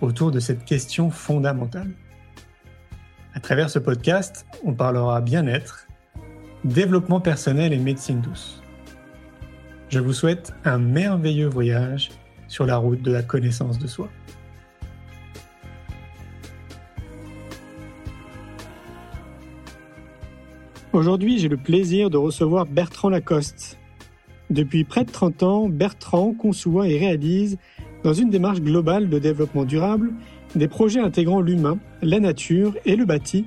autour de cette question fondamentale. À travers ce podcast, on parlera bien-être, développement personnel et médecine douce. Je vous souhaite un merveilleux voyage sur la route de la connaissance de soi. Aujourd'hui, j'ai le plaisir de recevoir Bertrand Lacoste. Depuis près de 30 ans, Bertrand conçoit et réalise dans une démarche globale de développement durable, des projets intégrant l'humain, la nature et le bâti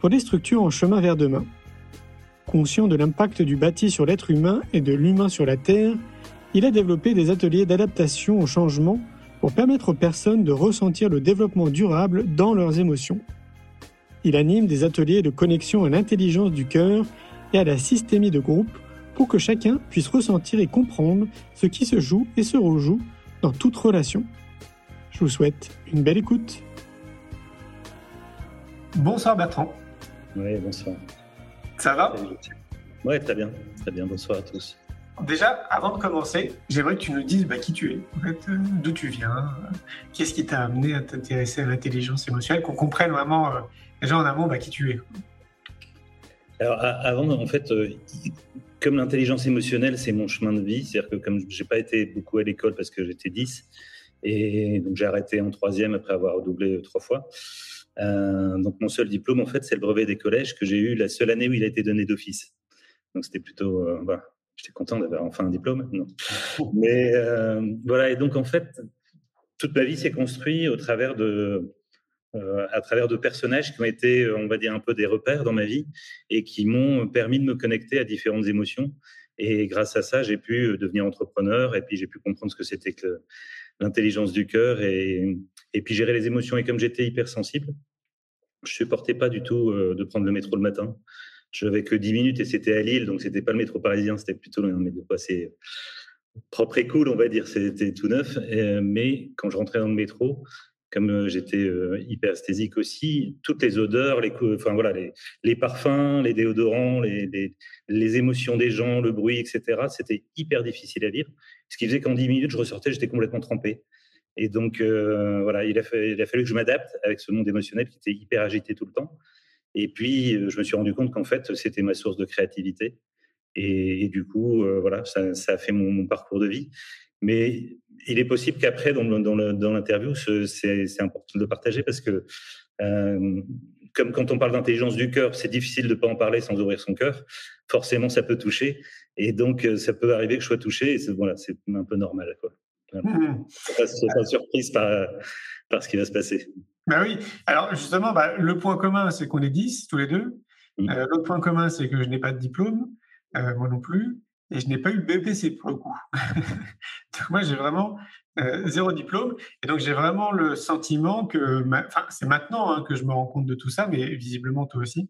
pour des structures en chemin vers demain. Conscient de l'impact du bâti sur l'être humain et de l'humain sur la Terre, il a développé des ateliers d'adaptation au changement pour permettre aux personnes de ressentir le développement durable dans leurs émotions. Il anime des ateliers de connexion à l'intelligence du cœur et à la systémie de groupe pour que chacun puisse ressentir et comprendre ce qui se joue et se rejoue dans toute relation. Je vous souhaite une belle écoute. Bonsoir Bertrand. Oui, bonsoir. Ça va? Oui, très bien. Très bien. Bonsoir à tous. Déjà, avant de commencer, j'aimerais que tu nous dises bah, qui tu es, en fait, euh, d'où tu viens, euh, qu'est-ce qui t'a amené à t'intéresser à l'intelligence émotionnelle, qu'on comprenne vraiment euh, déjà en amont bah, qui tu es. Alors, avant, en fait, comme l'intelligence émotionnelle, c'est mon chemin de vie, c'est-à-dire que comme j'ai pas été beaucoup à l'école parce que j'étais 10, et donc j'ai arrêté en troisième après avoir redoublé trois fois. Euh, donc mon seul diplôme, en fait, c'est le brevet des collèges que j'ai eu la seule année où il a été donné d'office. Donc c'était plutôt, euh, voilà, j'étais content d'avoir enfin un diplôme. Non. Mais euh, voilà, et donc en fait, toute ma vie s'est construite au travers de euh, à travers de personnages qui ont été, on va dire, un peu des repères dans ma vie et qui m'ont permis de me connecter à différentes émotions. Et grâce à ça, j'ai pu euh, devenir entrepreneur et puis j'ai pu comprendre ce que c'était que l'intelligence du cœur et, puis gérer les émotions. Et comme j'étais hypersensible, je supportais pas du tout euh, de prendre le métro le matin. Je n'avais que 10 minutes et c'était à Lille, donc c'était pas le métro parisien, c'était plutôt un métro assez propre et cool, on va dire, c'était tout neuf. mais quand je rentrais dans le métro, comme euh, j'étais euh, hyperesthésique aussi, toutes les odeurs, les, parfums, les déodorants, les, émotions des gens, le bruit, etc. C'était hyper difficile à vivre. Ce qui faisait qu'en 10 minutes, je ressortais, j'étais complètement trempé. Et donc, euh, voilà, il a, fallu, que je m'adapte avec ce monde émotionnel qui était hyper agité tout le temps. Et puis, je me suis rendu compte qu'en fait, c'était ma source de créativité. Et, du coup, voilà, ça, ça, a fait mon, mon, parcours de vie. Mais il est possible qu'après, dans, dans l'interview, c'est important de le partager parce que, euh, comme quand on parle d'intelligence du cœur, c'est difficile de ne pas en parler sans ouvrir son cœur. Forcément, ça peut toucher. Et donc, euh, ça peut arriver que je sois touché. Et c'est voilà, un peu normal. Quoi. Mmh. pas, pas surprise par, par ce qui va se passer. Bah oui. Alors, justement, bah, le point commun, c'est qu'on est 10 tous les deux. Mmh. Euh, l'autre point commun, c'est que je n'ai pas de diplôme, moi non plus et je n'ai pas eu le BPC pour le coup. donc moi, j'ai vraiment euh, zéro diplôme. Et donc, j'ai vraiment le sentiment que, enfin, c'est maintenant hein, que je me rends compte de tout ça, mais visiblement toi aussi,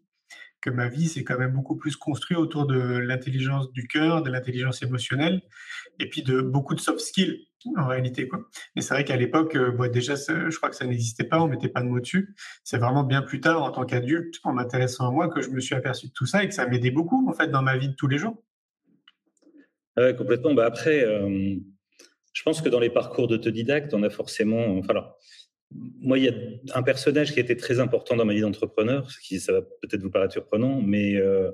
que ma vie s'est quand même beaucoup plus construite autour de l'intelligence du cœur, de l'intelligence émotionnelle, et puis de beaucoup de soft skills en réalité. Quoi. Mais c'est vrai qu'à l'époque, euh, déjà, je crois que ça n'existait pas, on mettait pas de mots dessus. C'est vraiment bien plus tard, en tant qu'adulte, en m'intéressant à moi, que je me suis aperçu de tout ça et que ça m'aidait beaucoup, en fait, dans ma vie de tous les jours. Oui, complètement. Bah après, euh, je pense que dans les parcours d'autodidacte, on a forcément. Alors, moi, il y a un personnage qui été très important dans ma vie d'entrepreneur, ce qui ça va peut-être vous paraître surprenant, mais euh,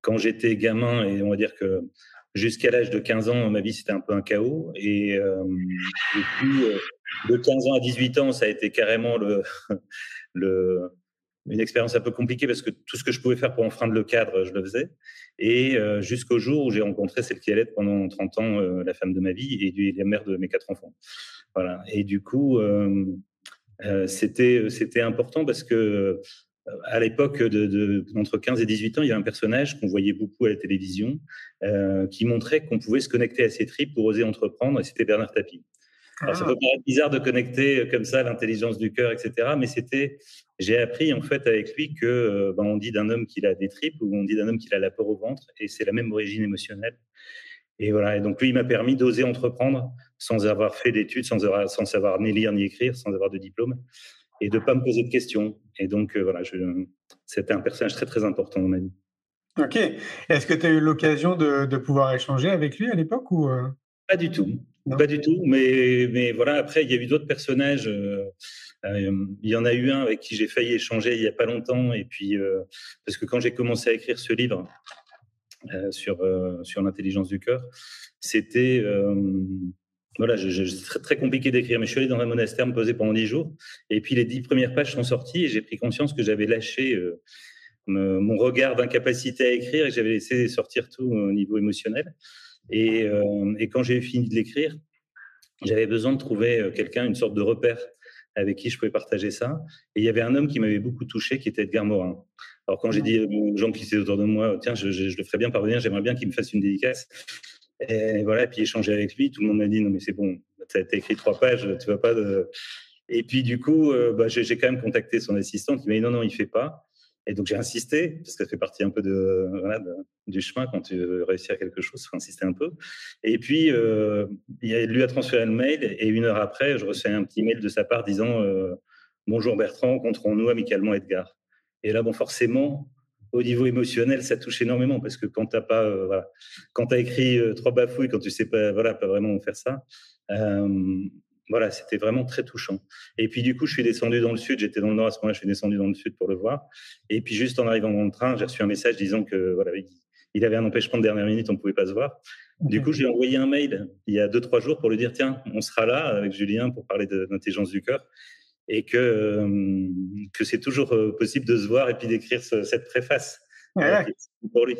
quand j'étais gamin, et on va dire que jusqu'à l'âge de 15 ans, ma vie c'était un peu un chaos, et, euh, et puis de 15 ans à 18 ans, ça a été carrément le une expérience un peu compliquée parce que tout ce que je pouvais faire pour enfreindre le cadre, je le faisais. Et euh, jusqu'au jour où j'ai rencontré celle qui allait être pendant 30 ans euh, la femme de ma vie et, la mère de mes quatre enfants. Voilà. Et du coup, euh, c'était c'était important parce que à l'époque de, entre 15 et 18 ans, il y a un personnage qu'on voyait beaucoup à la télévision qui montrait qu'on pouvait se connecter à ses tripes pour oser entreprendre, et c'était Bernard Tapie. Alors, ça peut paraître bizarre de connecter comme ça l'intelligence du cœur, etc. Mais c'était, j'ai appris en fait avec lui que ben, on dit d'un homme qu'il a des tripes ou on dit d'un homme qu'il a la peur au ventre, et c'est la même origine émotionnelle. Et voilà. Et donc lui, il m'a permis d'oser entreprendre sans avoir fait d'études, sans, avoir, sans savoir ni lire ni écrire, sans avoir de diplôme, et de pas me poser de questions. Et donc voilà, c'était un personnage très très important dans ma vie. Ok. Est-ce que tu as eu l'occasion de, de, pouvoir échanger avec lui à l'époque ou Pas du tout. Pas du tout, mais, mais voilà, après, il y a eu d'autres personnages. Euh, euh, il y en a eu un avec qui j'ai failli échanger il n'y a pas longtemps, et puis, euh, parce que quand j'ai commencé à écrire ce livre sur, sur l'intelligence du cœur, c'était. voilà, très, très compliqué d'écrire, mais je suis allé dans un monastère me poser pendant dix jours, et puis les dix premières pages sont sorties, et j'ai pris conscience que j'avais lâché mon regard d'incapacité à écrire, et j'avais laissé sortir tout au niveau émotionnel. Euh, et, quand j'ai fini de l'écrire, j'avais besoin de trouver euh, quelqu'un, une sorte de repère avec qui je pouvais partager ça. Et il y avait un homme qui m'avait beaucoup touché, qui était Edgar Morin. Alors quand j'ai dit aux gens qui étaient autour de moi, tiens, je, le ferais bien parvenir, j'aimerais bien qu'il me fasse une dédicace. Et voilà, puis échanger avec lui, tout le monde m'a dit, non mais c'est bon, tu as, écrit trois pages, tu vas pas de... Et puis du coup, euh, bah, j'ai quand même contacté son assistant qui m'a dit, non, non, il fait pas. Et donc j'ai insisté, parce que ça fait partie un peu de, du chemin quand tu veux réussir quelque chose, il faut insister un peu. Et puis, euh, lui a transféré le mail, et une heure après, je reçois un petit mail de sa part disant euh, Bonjour Bertrand, rencontrons-nous amicalement Edgar. Et là, bon, forcément, au niveau émotionnel, ça touche énormément, parce que quand tu as, pas, euh, as écrit trois bafouilles, quand tu sais pas, voilà, pas vraiment faire ça, voilà, c'était vraiment très touchant. Et puis du coup, je suis descendu dans le sud. J'étais dans le nord à ce moment-là. Je suis descendu dans le sud pour le voir. Et puis juste en arrivant dans le train, j'ai reçu un message disant que voilà, il avait un empêchement de dernière minute, on ne pouvait pas se voir. Du coup, j'ai envoyé un mail il y a deux trois jours pour lui dire tiens, on sera là avec Julien pour parler de l'intelligence du cœur et que euh, que c'est toujours euh, possible de se voir et puis d'écrire cette préface euh, pour lui.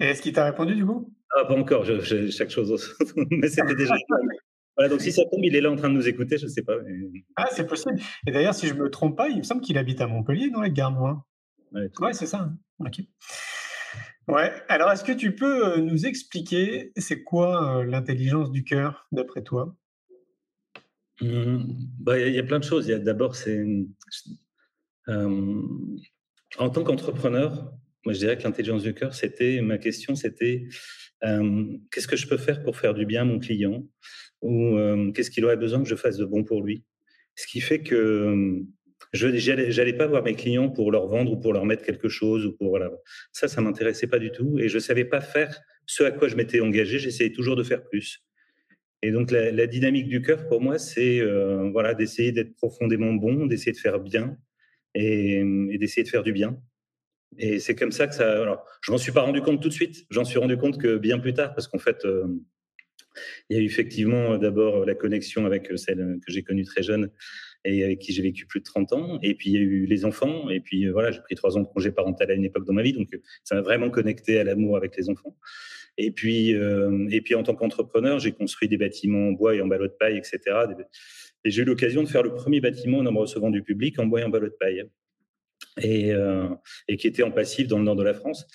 Et est-ce qu'il t'a répondu du coup? Ah, Pas encore. chaque chose, mais c'était déjà. Voilà, donc si ça tombe, il est là en train de nous écouter, je ne sais pas. Ah, c'est possible. Et d'ailleurs, si je ne me trompe pas, il me semble qu'il habite à Montpellier, non, Edgar Morin Ouais, c'est ça. Hein. Ok. Ouais. Alors, est-ce que tu peux euh, nous expliquer c'est quoi euh, l'intelligence du cœur, d'après toi? Mmh. bah, Il y, a plein de choses. D'abord, c'est euh, en tant qu'entrepreneur, moi, je dirais que l'intelligence du cœur, c'était ma question, c'était qu'est-ce que je peux faire pour faire du bien à mon client? Ou qu'est-ce qu'il aurait besoin que je fasse de bon pour lui? Ce qui fait que je n'allais pas voir mes clients pour leur vendre ou pour leur mettre quelque chose ou pour voilà. Ça, ça m'intéressait pas du tout et je savais pas faire ce à quoi je m'étais engagé. J'essayais toujours de faire plus. Et donc la, dynamique du cœur pour moi, c'est voilà d'essayer d'être profondément bon, d'essayer de faire bien et, d'essayer de faire du bien. Et c'est comme ça que ça. Alors, je m'en suis pas rendu compte tout de suite. J'en suis rendu compte que bien plus tard, parce qu'en fait, il y a eu effectivement d'abord la connexion avec celle que j'ai connue très jeune et avec qui j'ai vécu plus de 30 ans. Et puis il y a eu les enfants. Et puis voilà, j'ai pris trois ans de congé parental à une époque dans ma vie, donc ça m'a vraiment connecté à l'amour avec les enfants. Et puis, euh, et puis en tant qu'entrepreneur, j'ai construit des bâtiments en bois et en ballot de paille, etc. Et j'ai eu l'occasion de faire le premier bâtiment en me recevant du public en bois et en ballot de paille. Euh, et qui était en passif dans le nord de la France.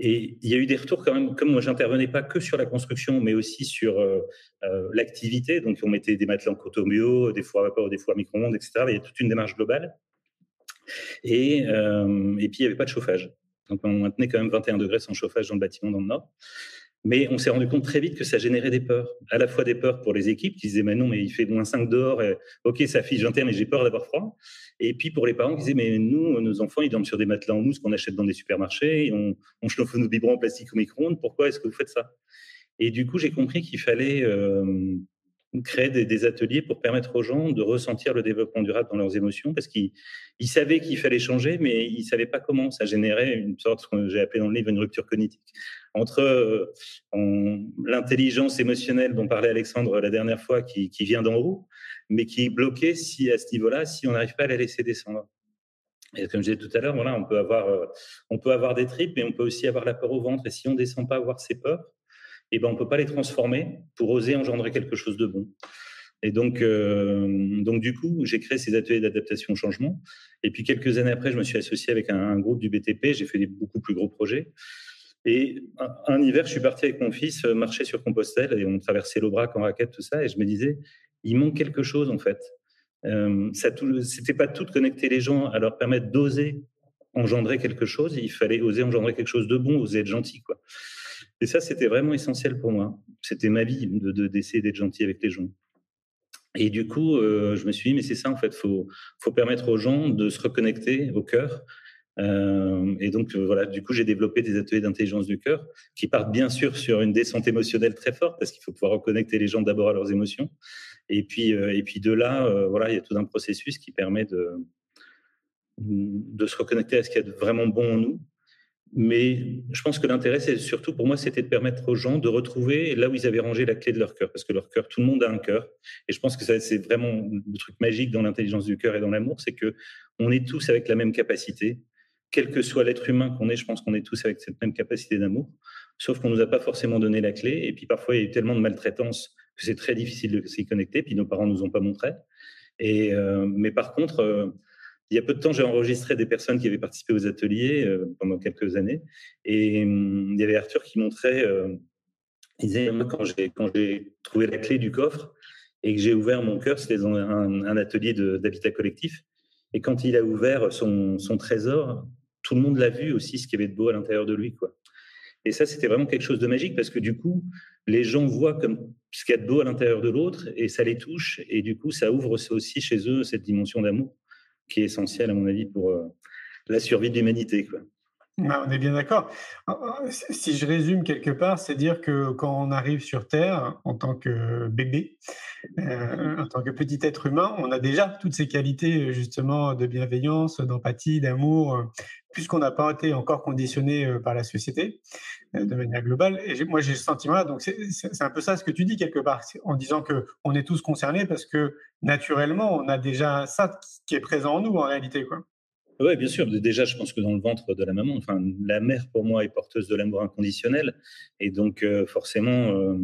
Et il y a eu des retours quand même, comme moi j'intervenais pas que sur la construction, mais aussi sur euh, euh, l'activité. Donc on mettait des matelas en coton bio, des fours à vapeur, des fours à micro-ondes, etc. Il y a toute une démarche globale. Et, euh, et puis il n'y avait pas de chauffage. Donc on maintenait quand même 21 degrés sans chauffage dans le bâtiment dans le nord. Mais on s'est rendu compte très vite que ça générait des peurs. À la fois des peurs pour les équipes qui disaient, mais non, mais il fait moins 5 dehors, et, ok, ça fiche terre, mais j'ai peur d'avoir froid. Et puis pour les parents qui disaient, mais nous, nos enfants, ils dorment sur des matelas en mousse qu'on achète dans des supermarchés, on, on chauffe nos biberons en plastique au micro-ondes, pourquoi est-ce que vous faites ça? Et du coup, j'ai compris qu'il fallait euh, créer des, ateliers pour permettre aux gens de ressentir le développement durable dans leurs émotions, parce qu'ils savaient qu'il fallait changer, mais ils ne savaient pas comment. Ça générait une sorte, que j'ai appelé dans le livre, une rupture cognitive. Entre euh, l'intelligence émotionnelle dont parlait Alexandre la dernière fois, qui, vient d'en haut, mais qui est bloquée si, à ce niveau-là, si on n'arrive pas à la laisser descendre. Et comme je disais tout à l'heure, voilà, on peut avoir, euh, on peut avoir des tripes, mais on peut aussi avoir la peur au ventre. Et si on descend pas à voir ses peurs, eh ben, on ne peut pas les transformer pour oser engendrer quelque chose de bon. Et donc, euh, donc du coup, j'ai créé ces ateliers d'adaptation au changement. Et puis, quelques années après, je me suis associé avec un, groupe du BTP. J'ai fait des beaucoup plus gros projets. Et un, hiver, je suis parti avec mon fils euh, marcher sur Compostelle et on traversait l'Aubrac en raquette, tout ça. Et je me disais, il manque quelque chose en fait. Euh, ça c'était pas tout de connecter les gens à leur permettre d'oser engendrer quelque chose. Il fallait oser engendrer quelque chose de bon, oser être gentil, quoi. Et ça, c'était vraiment essentiel pour moi. C'était ma vie de d'essayer d'être gentil avec les gens. Et du coup, euh, je me suis dit, mais c'est ça en fait, faut faut permettre aux gens de se reconnecter au cœur. Euh, et donc euh, voilà, du coup, j'ai développé des ateliers d'intelligence du cœur qui partent bien sûr sur une descente émotionnelle très forte parce qu'il faut pouvoir reconnecter les gens d'abord à leurs émotions. Et puis et puis de là, voilà, il y a tout un processus qui permet de de se reconnecter à ce qu'il y a de vraiment bon en nous. Mais je pense que l'intérêt, c'est surtout pour moi, c'était de permettre aux gens de retrouver là où ils avaient rangé la clé de leur cœur, parce que leur cœur, tout le monde a un cœur, et je pense que c'est vraiment le truc magique dans l'intelligence du cœur et dans l'amour, c'est que on est tous avec la même capacité, quel que soit l'être humain qu'on est, je pense qu'on est tous avec cette même capacité d'amour, sauf qu'on nous a pas forcément donné la clé, et puis parfois il y a eu tellement de maltraitance que c'est très difficile de s'y connecter, puis nos parents nous ont pas montré. Et euh, mais par contre, euh, il y a peu de temps, j'ai enregistré des personnes qui avaient participé aux ateliers euh, pendant quelques années. Et hum, il y avait Arthur qui montrait, euh, il disait, quand j'ai, quand j'ai trouvé la clé du coffre et que j'ai ouvert mon cœur, c'était un, un atelier d'habitat collectif. Et quand il a ouvert son, son trésor, tout le monde l'a vu aussi, ce qu'il y avait de beau à l'intérieur de lui. Quoi. Et ça, c'était vraiment quelque chose de magique parce que du coup, les gens voient comme ce qu'il y a de beau à l'intérieur de l'autre et ça les touche. Et du coup, ça ouvre aussi chez eux cette dimension d'amour qui est essentiel, à mon avis, pour euh, la survie de l'humanité. Bah, on est bien d'accord. Si je résume quelque part, c'est dire que quand on arrive sur Terre en tant que bébé, euh, en tant que petit être humain, on a déjà toutes ces qualités justement de bienveillance, d'empathie, d'amour, puisqu'on n'a pas été encore conditionné euh, par la société de manière globale. Et moi, j'ai ce sentiment-là. Donc, c'est un peu ça ce que tu dis quelque part, en disant que on est tous concernés parce que naturellement, on a déjà ça qui est présent en nous en réalité, quoi. Oui, bien sûr. Déjà, je pense que dans le ventre de la maman, enfin, la mère pour moi est porteuse de l'amour inconditionnel, et donc euh, forcément, euh,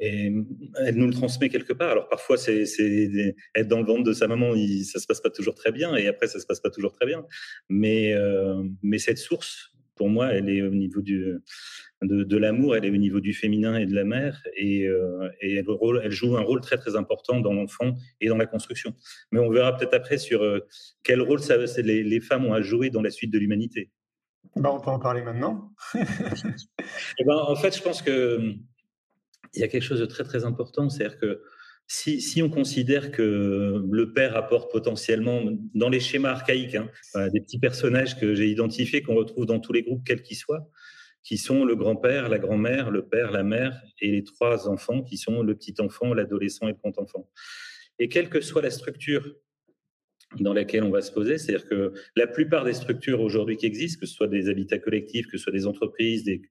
elle nous le transmet quelque part. Alors parfois, c'est être dans le ventre de sa maman, il, ça se passe pas toujours très bien, et après, ça se passe pas toujours très bien. Mais euh, mais cette source, pour moi, elle est au niveau du de, de l'amour, elle est au niveau du féminin et de la mère, et, euh, et elle, elle, joue un rôle très très important dans l'enfant et dans la construction. Mais on verra peut-être après sur euh, quel rôle ça, les, les, femmes ont à jouer dans la suite de l'humanité. Ben, on peut en parler maintenant. et eh ben, en fait, je pense que il y a quelque chose de très très important, c'est-à-dire que si, on considère que le père apporte potentiellement, dans les schémas archaïques, hein, des petits personnages que j'ai identifiés, qu'on retrouve dans tous les groupes, quels qu'ils soient, qui sont le grand-père, la grand-mère, le père, la mère et les trois enfants qui sont le petit enfant, l'adolescent et le grand enfant. Et quelle que soit la structure dans laquelle on va se poser, c'est-à-dire que la plupart des structures aujourd'hui qui existent, que ce soit des habitats collectifs, que ce soit des entreprises, des,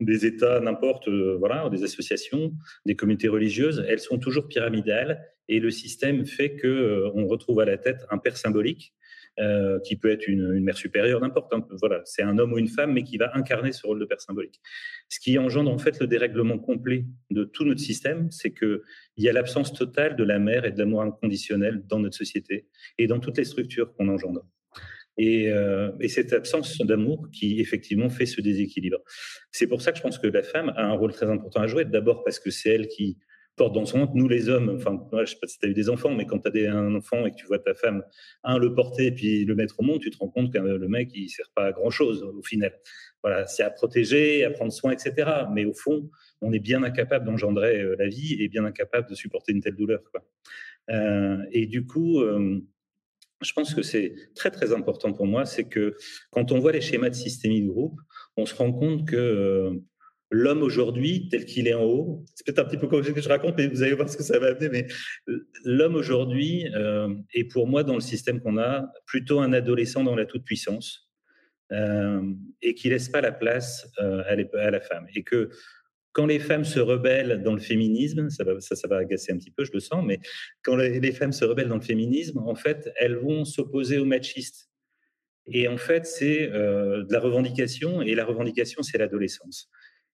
des États, n'importe, euh, voilà, des associations, des communautés religieuses, elles sont toujours pyramidales et le système fait que euh, on retrouve à la tête un père symbolique euh, qui peut être une, mère supérieure, n'importe. Hein, voilà, c'est un homme ou une femme, mais qui va incarner ce rôle de père symbolique. Ce qui engendre en fait le dérèglement complet de tout notre système, c'est que il y a l'absence totale de la mère et de l'amour inconditionnel dans notre société et dans toutes les structures qu'on engendre. Et, euh, et, cette absence d'amour qui effectivement fait ce déséquilibre. C'est pour ça que je pense que la femme a un rôle très important à jouer. D'abord parce que c'est elle qui porte dans son ventre. Nous les hommes, enfin, je sais pas si tu as eu des enfants, mais quand tu as un enfant et que tu vois ta femme, un, le porter puis le mettre au monde, tu te rends compte que le mec, il sert pas à grand chose au final. Voilà, c'est à protéger, à prendre soin, etc. Mais au fond, on est bien incapable d'engendrer euh, la vie et bien incapable de supporter une telle douleur. Euh, et du coup, euh, je pense que c'est très très important pour moi, c'est que quand on voit les schémas de systémie du groupe, on se rend compte que euh, l'homme aujourd'hui, tel qu'il est en haut, c'est peut-être un petit peu comme que je raconte, mais vous allez voir ce que ça va amener, mais l'homme aujourd'hui euh, est pour moi dans le système qu'on a plutôt un adolescent dans la toute-puissance euh, et qui laisse pas la place à, à, la femme. Et que quand les femmes se rebellent dans le féminisme, ça va, agacer un petit peu, je le sens, mais quand les, les femmes se rebellent dans le féminisme, en fait, elles vont s'opposer aux machistes. Et en fait, c'est euh, de la revendication, et la revendication, c'est l'adolescence.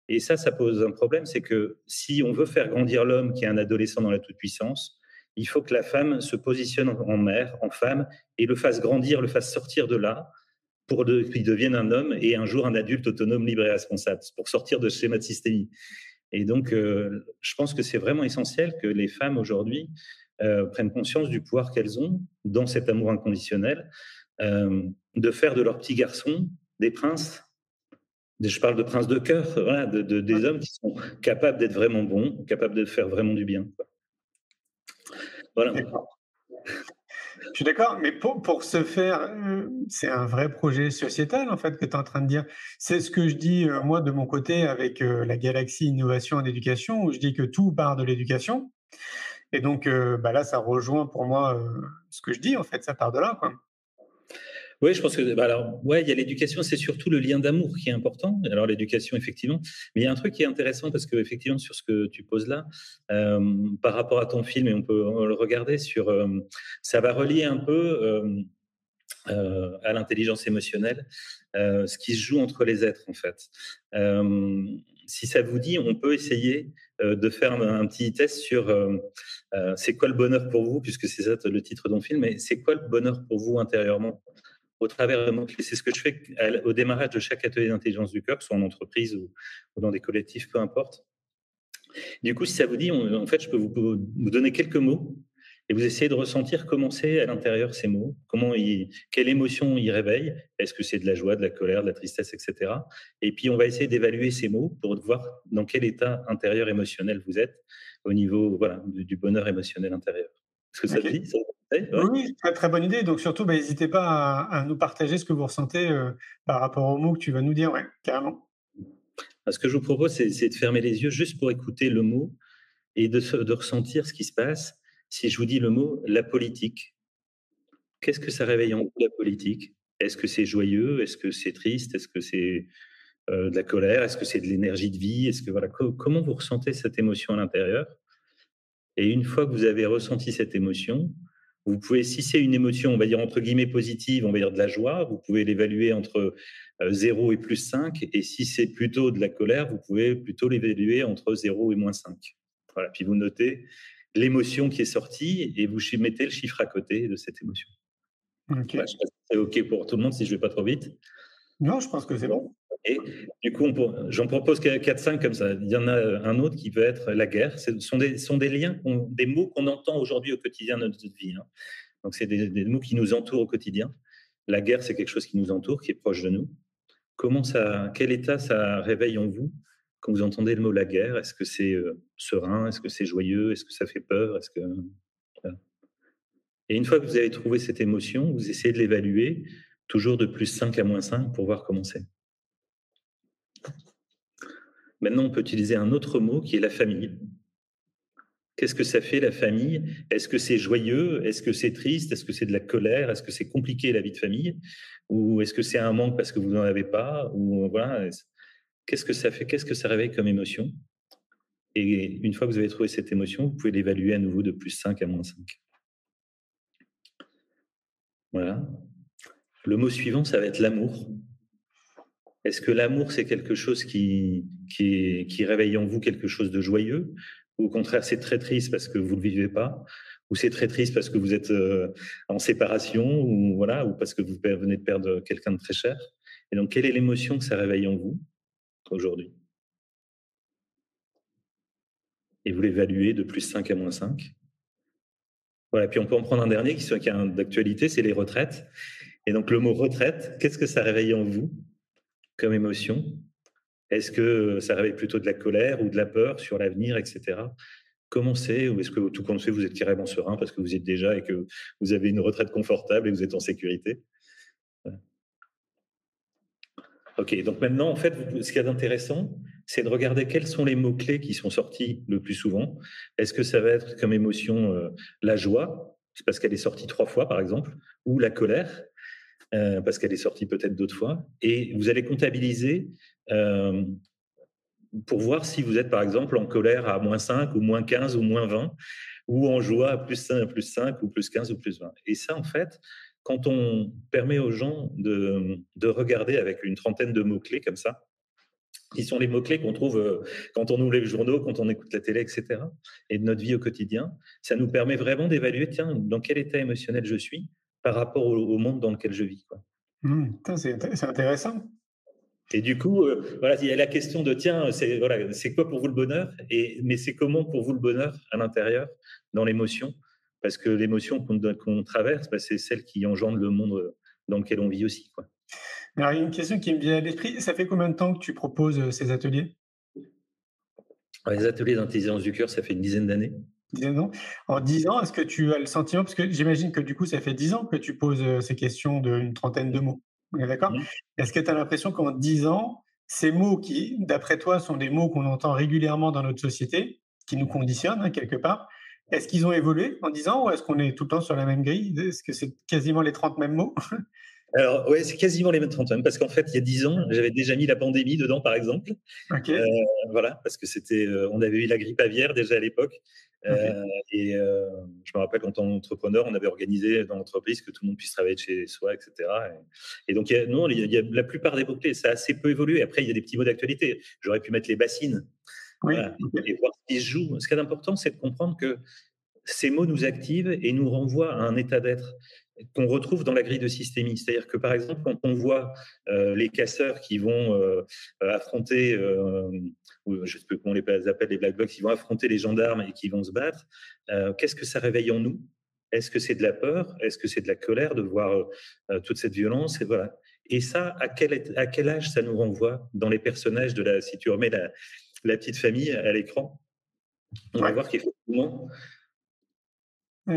Et ça, ça pose un problème, c'est que si on veut faire grandir l'homme qui est un adolescent dans la toute-puissance, il faut que la femme se positionne en mère, en femme, et le fasse grandir, le fasse sortir de là, pour qu'il devienne un homme et un jour un adulte autonome, libre et responsable, pour sortir de ce schéma de systémie. Et donc, euh, je pense que c'est vraiment essentiel que les femmes aujourd'hui euh, prennent conscience du pouvoir qu'elles ont dans cet amour inconditionnel, euh, de faire de leurs petits garçons des princes. Je parle de princes de cœur, voilà, de, des hommes qui sont capables d'être vraiment bons, capables de faire vraiment du bien. Voilà. Je suis d'accord, mais pour, pour ce faire, euh, c'est un vrai projet sociétal, en fait, que tu es en train de dire. C'est ce que je dis, euh, moi, de mon côté, avec euh, la galaxie Innovation en éducation, où je dis que tout part de l'éducation. Et donc, bah là, ça rejoint pour moi ce que je dis, en fait, ça part de là, quoi. Oui, je pense que bah alors ouais, il y a l'éducation, c'est surtout le lien d'amour qui est important. Alors l'éducation effectivement, mais il y a un truc qui est intéressant parce que effectivement sur ce que tu poses là, euh, par rapport à ton film et on peut le regarder sur, euh, ça va relier un peu euh, à l'intelligence émotionnelle, ce qui se joue entre les êtres en fait. si ça vous dit, on peut essayer de faire un, petit test sur c'est quoi le bonheur pour vous, puisque c'est le titre de ton film, mais c'est quoi le bonheur pour vous intérieurement? Au travers de mots-clés. C'est ce que je fais au démarrage de chaque atelier d'intelligence du cœur, soit en entreprise ou, dans des collectifs, peu importe. Du coup, si ça vous dit, en fait, je peux vous, vous, donner quelques mots et vous essayez de ressentir comment c'est à l'intérieur ces mots, comment quelle émotion ils réveillent. Est-ce que c'est de la joie, de la colère, de la tristesse, etc. Et puis, on va essayer d'évaluer ces mots pour voir dans quel état intérieur émotionnel vous êtes au niveau voilà, du bonheur émotionnel intérieur. Est-ce que ça dit Oui, très, très bonne idée. Donc surtout, bah, n'hésitez pas à, nous partager ce que vous ressentez euh, par rapport aux mots que tu vas nous dire, ouais, carrément. Ce que je vous propose, c'est de fermer les yeux juste pour écouter le mot et de, de ressentir ce qui se passe. Si je vous dis le mot la politique, qu'est-ce que ça réveille en vous la politique? Est-ce que c'est joyeux? Est-ce que c'est triste? Est-ce que c'est euh, de la colère? Est-ce que c'est de l'énergie de vie? Est-ce que voilà comment vous ressentez cette émotion à l'intérieur? Et une fois que vous avez ressenti cette émotion, vous pouvez, si c'est une émotion, on va dire entre guillemets positive, on va dire de la joie, vous pouvez l'évaluer entre 0 euh, et plus 5. Et si c'est plutôt de la colère, vous pouvez plutôt l'évaluer entre 0 et moins 5. Voilà. Puis vous notez l'émotion qui est sortie et vous mettez le chiffre à côté de cette émotion. Ok. c'est OK pour tout le monde si je ne vais pas trop vite. Non, je pense que c'est bon. Et du coup, j'en propose 4-5 comme ça. Il y en a un autre qui peut être la guerre. Ce sont des, des liens, des mots qu'on entend aujourd'hui au quotidien de notre vie. Hein. Donc, c'est des, mots qui nous entourent au quotidien. La guerre, c'est quelque chose qui nous entoure, qui est proche de nous. Quel état ça réveille en vous quand vous entendez le mot la guerre? Est-ce que c'est euh, serein? Est-ce que c'est joyeux? Est-ce que ça fait peur? Est-ce que Et une fois que vous avez trouvé cette émotion, vous essayez de l'évaluer, toujours de plus 5 à moins 5 pour voir comment c'est. Maintenant, on peut utiliser un autre mot qui est la famille. Qu'est-ce que ça fait la famille? Est-ce que c'est joyeux? Est-ce que c'est triste? Est-ce que c'est de la colère? Est-ce que c'est compliqué la vie de famille? Ou est-ce que c'est un manque parce que vous n'en avez pas? Ou voilà, qu'est-ce que ça fait? Qu'est-ce que ça réveille comme émotion? Et une fois que vous avez trouvé cette émotion, vous pouvez l'évaluer à nouveau de plus 5 à moins 5. Voilà. Le mot suivant, ça va être l'amour. Est-ce que l'amour, c'est quelque chose qui, réveille en vous quelque chose de joyeux? Ou au contraire, c'est très triste parce que vous ne le vivez pas? Ou c'est très triste parce que vous êtes euh, en séparation? Ou, voilà, ou parce que vous venez de perdre quelqu'un de très cher? Et donc, quelle est l'émotion que ça réveille en vous aujourd'hui? Et vous l'évaluez de plus 5 à moins 5 voilà, puis on peut en prendre un dernier qui, qui est d'actualité, c'est les retraites. Et donc le mot retraite, qu'est-ce que ça réveille en vous? Comme émotion? Est-ce que ça réveille plutôt de la colère ou de la peur sur l'avenir, etc. Comment c'est Ou est-ce que tout compte fait, vous êtes carrément serein parce que vous êtes déjà et que vous avez une retraite confortable et vous êtes en sécurité? Ok, donc maintenant, en fait, ce qu'il y a d'intéressant, c'est de regarder quels sont les mots-clés qui sont sortis le plus souvent. Est-ce que ça va être comme émotion euh, la joie, parce qu'elle est sortie trois fois, par exemple, ou la colère, euh, parce qu'elle est sortie peut-être d'autres fois. Et vous allez comptabiliser euh, pour voir si vous êtes, par exemple, en colère à moins 5 ou moins 15 ou moins 20, ou en joie à plus 5, plus 5 ou plus 15 ou plus 20. Et ça, en fait, quand on permet aux gens de, de regarder avec une trentaine de mots-clés comme ça, qui sont les mots-clés qu'on trouve euh, quand on ouvre les journaux, quand on écoute la télé, etc., et de notre vie au quotidien, ça nous permet vraiment d'évaluer, tiens, dans quel état émotionnel je suis, par rapport au, monde dans lequel je vis. Mmh, c'est intéressant. Et du coup, euh, voilà, il y a la question de tiens, c'est voilà, c'est quoi pour vous le bonheur? Et mais c'est comment pour vous le bonheur à l'intérieur, dans l'émotion? Parce que l'émotion qu'on traverse, bah, c'est celle qui engendre le monde dans lequel on vit aussi, quoi. Alors, il y a une question qui me vient à l'esprit. Ça fait combien de temps que tu proposes euh, ces ateliers? Les ateliers d'intelligence du cœur, ça fait une dizaine d'années. En dix ans, est-ce que tu as le sentiment, parce que j'imagine que du coup, ça fait dix ans que tu poses euh, ces questions d'une trentaine de mots. D'accord? Est-ce que tu as l'impression qu'en dix ans, ces mots qui, d'après toi, sont des mots qu'on entend régulièrement dans notre société, qui nous conditionnent hein, quelque part, est-ce qu'ils ont évolué en dix ans ou est-ce qu'on est tout le temps sur la même grille? Est-ce que c'est quasiment les 30 mêmes mots? Alors, ouais, c'est quasiment les mêmes 30 même, parce qu'en fait, il y a 10 ans, j'avais déjà mis la pandémie dedans, par exemple. Euh, voilà, parce que c'était, euh, on avait eu la grippe aviaire déjà à l'époque. Euh, et je me rappelle, en tant qu'entrepreneur, on avait organisé dans l'entreprise que tout le monde puisse travailler de chez soi, etc. Et, donc, non, il y, a, la plupart des mots-clés, ça a assez peu évolué. Après, il y a des petits mots d'actualité. J'aurais pu mettre les bassines. et voir ce qui se joue. Ce qui est important, c'est de comprendre que ces mots nous activent et nous renvoient à un état d'être qu'on retrouve dans la grille de systémie. C'est-à-dire que, par exemple, quand on voit euh, les casseurs qui vont euh, affronter, euh, je ne sais pas comment on les appelle, les black blocs, qui vont affronter les gendarmes et qui vont se battre, qu'est-ce que ça réveille en nous? Est-ce que c'est de la peur? Est-ce que c'est de la colère de voir toute cette violence? Et, voilà. et ça, à quel, à quel âge ça nous renvoie dans les personnages de la... Si tu remets la, la petite famille à l'écran, on va voir qu'effectivement,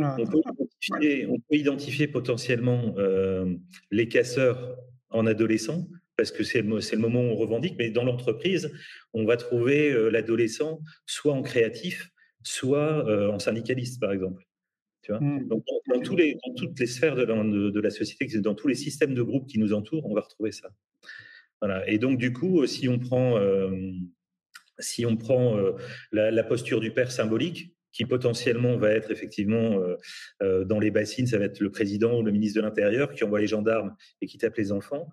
on peut, identifier, potentiellement euh, les casseurs en adolescent, parce que c'est le, le, moment où on revendique, mais dans l'entreprise, on va trouver euh, l'adolescent soit en créatif, soit euh, en syndicaliste, par exemple. Tu vois? Mmh. Donc, dans, tous les, dans, toutes les sphères de la, de, la, société, dans tous les systèmes de groupe qui nous entourent, on va retrouver ça. Voilà. Et donc, du coup, si on prend, si on prend la, la, posture du père symbolique, qui potentiellement va être effectivement euh, euh, dans les bassines, ça va être le président ou le ministre de l'Intérieur qui envoie les gendarmes et qui tape les enfants.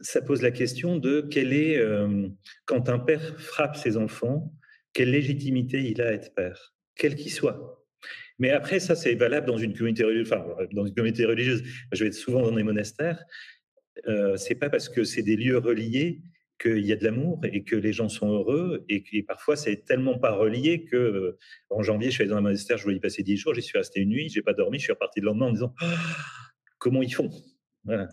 Ça pose la question de quelle est, euh, quand un père frappe ses enfants, quelle légitimité il a à être père, quel qu'il soit. Mais après, ça, c'est valable dans une communauté religieuse. Dans une communauté religieuse, je vais être souvent dans des monastères. Euh, c'est pas parce que c'est des lieux reliés qu'il y a de l'amour et que les gens sont heureux et, que parfois c'est tellement pas relié que euh, en janvier je suis allé dans un monastère, je voulais y passer dix jours, j'y suis resté une nuit, j'ai pas dormi, je suis reparti le lendemain en disant «Ah, comment ils font? Voilà.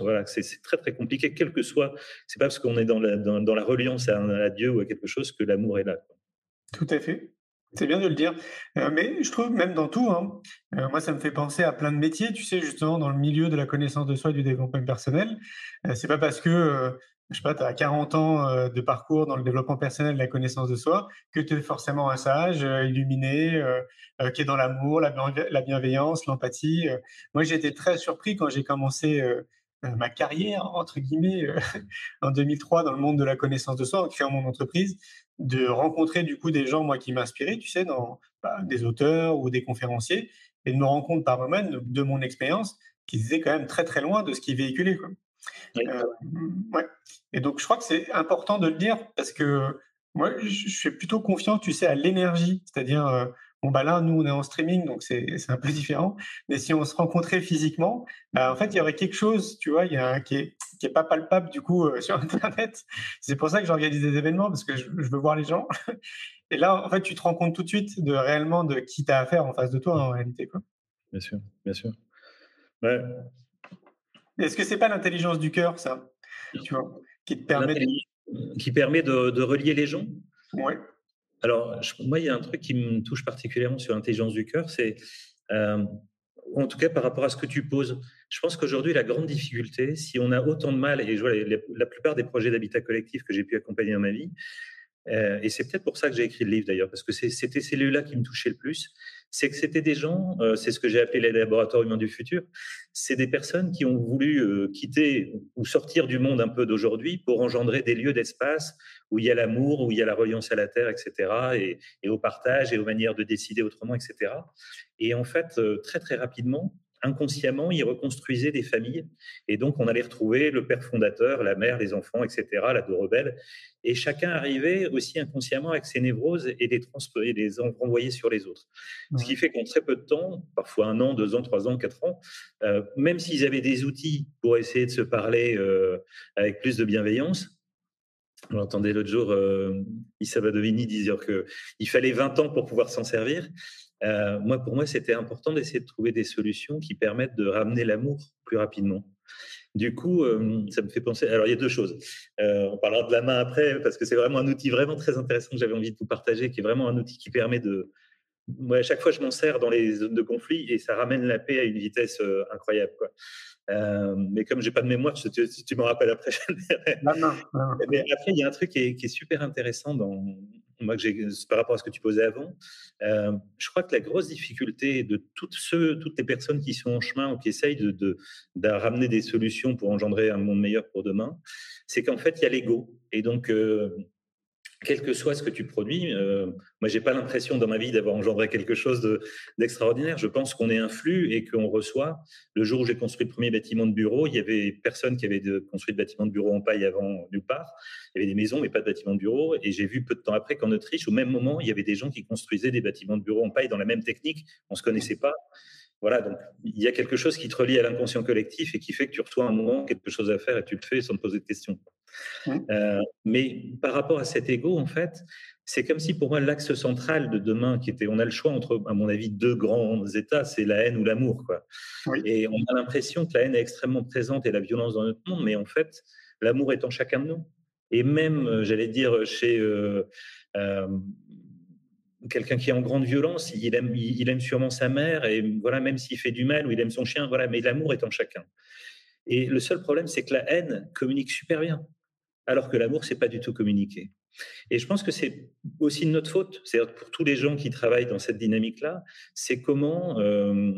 Voilà, c'est très très compliqué, quel que soit. C'est pas parce qu'on est dans la, dans, la reliance à, Dieu ou à quelque chose que l'amour est là. Tout à fait. C'est bien de le dire. Euh, mais je trouve même dans tout, hein, euh, moi ça me fait penser à plein de métiers, tu sais, justement dans le milieu de la connaissance de soi et du développement personnel. Euh, c'est pas parce que, je sais pas, tu as 40 ans de parcours dans le développement personnel, la connaissance de soi, que tu es forcément un sage, illuminé, qui est dans l'amour, la, la, bienveillance, l'empathie. moi j'ai été très surpris quand j'ai commencé ma carrière, entre guillemets, en 2003 dans le monde de la connaissance de soi, en créant mon entreprise, de rencontrer du coup des gens moi qui m'inspiraient, tu sais, dans bah, des auteurs ou des conférenciers, et de me rendre compte par moi-même de, mon expérience qu'ils étaient quand même très très loin de ce qui véhiculait. Quoi. Euh, ouais. Et donc je crois que c'est important de le dire parce que moi je suis plutôt confiant, tu sais, à l'énergie, c'est-à-dire euh, Bon, bah là, nous, on est en streaming, donc c'est un peu différent. Mais si on se rencontrait physiquement, bah, en fait, il y aurait quelque chose, tu vois, il y a, qui, est, qui est pas palpable, du coup, euh, sur Internet. C'est pour ça que j'organise des événements, parce que je, veux voir les gens. Et là, en fait, tu te rends compte tout de suite de réellement de qui tu as affaire en face de toi, en réalité. Quoi. Bien sûr, bien sûr. Ouais. Est-ce que c'est pas l'intelligence du cœur, ça? Tu vois, qui te permet de... Qui permet de, de relier les gens? Ouais. Alors, moi, il y a un truc qui me touche particulièrement sur l'intelligence du cœur, c'est, euh, en tout cas par rapport à ce que tu poses, je pense qu'aujourd'hui, la grande difficulté, si on a autant de mal, et je vois la plupart des projets d'habitat collectif que j'ai pu accompagner dans ma vie, euh, et c'est peut-être pour ça que j'ai écrit le livre d'ailleurs, parce que c'était celui-là qui me touchait le plus, c'est que c'était des gens, euh, c'est ce que j'ai appelé les laboratoires humains du futur, c'est des personnes qui ont voulu euh, quitter ou sortir du monde un peu d'aujourd'hui pour engendrer des lieux d'espace où il y a l'amour, où il y a la reliance à la terre, etc., et, au partage et aux manières de décider autrement, etc. Et en fait, très très rapidement, inconsciemment, ils reconstruisaient des familles. Et donc, on allait retrouver le père fondateur, la mère, les enfants, etc., la deux rebelles. Et chacun arrivait aussi inconsciemment avec ses névroses et les, et les renvoyer sur les autres. Ce qui fait qu'en très peu de temps, parfois un an, deux ans, trois ans, quatre ans, euh, même s'ils avaient des outils pour essayer de se parler euh, avec plus de bienveillance, on entendait l'autre jour euh, Issa Badovini dire qu'il fallait 20 ans pour pouvoir s'en servir. Euh, moi, pour moi, c'était important d'essayer de trouver des solutions qui permettent de ramener l'amour plus rapidement. Du coup, euh, ça me fait penser. Alors, il y a deux choses. Euh, on parlera de la main après, parce que c'est vraiment un outil vraiment très intéressant que j'avais envie de vous partager, qui est vraiment un outil qui permet de. Moi, à chaque fois, je m'en sers dans les zones de conflit et ça ramène la paix à une vitesse incroyable. Quoi. Euh, mais comme j'ai pas de mémoire, si tu, tu me rappelles après, non, non, Mais après, il y a un truc qui est, qui est super intéressant dans moi par rapport à ce que tu posais avant. Euh, je crois que la grosse difficulté de toutes les personnes qui sont en chemin ou qui essayent de ramener des solutions pour engendrer un monde meilleur pour demain, c'est qu'en fait, il y a l'ego. Et donc, euh, quel que soit ce que tu produis, euh, moi, j'ai pas l'impression dans ma vie d'avoir engendré quelque chose d'extraordinaire. je pense qu'on est un flux et qu'on reçoit. Le jour où j'ai construit le premier bâtiment de bureau, il y avait personne qui avait construit de bâtiment de bureau en paille avant nulle part. Il y avait des maisons, mais pas de bâtiment de bureau. Et j'ai vu peu de temps après qu'en Autriche, au même moment, il y avait des gens qui construisaient des bâtiments de bureau en paille dans la même technique. On se connaissait pas. Voilà, donc il y a quelque chose qui te relie à l'inconscient collectif et qui fait que tu reçois un moment quelque chose à faire et tu le fais sans te poser de questions. Euh, mais par rapport à cet ego, en fait, c'est comme si pour moi l'axe central de demain, qui était, on a le choix entre, à mon avis, deux grands états, c'est la haine ou l'amour, quoi. Et on a l'impression que la haine est extrêmement présente et la violence dans notre monde, mais en fait, l'amour est en chacun de nous. Et même, euh, j'allais dire, chez euh, quelqu'un qui est en grande violence, il aime, il aime sûrement sa mère, et voilà, même s'il fait du mal ou il aime son chien, voilà, mais l'amour est en chacun. Et le seul problème, c'est que la haine communique super bien, alors que l'amour, c'est pas du tout communiqué. Et je pense que c'est aussi de notre faute, c'est pour tous les gens qui travaillent dans cette dynamique-là, c'est comment euh,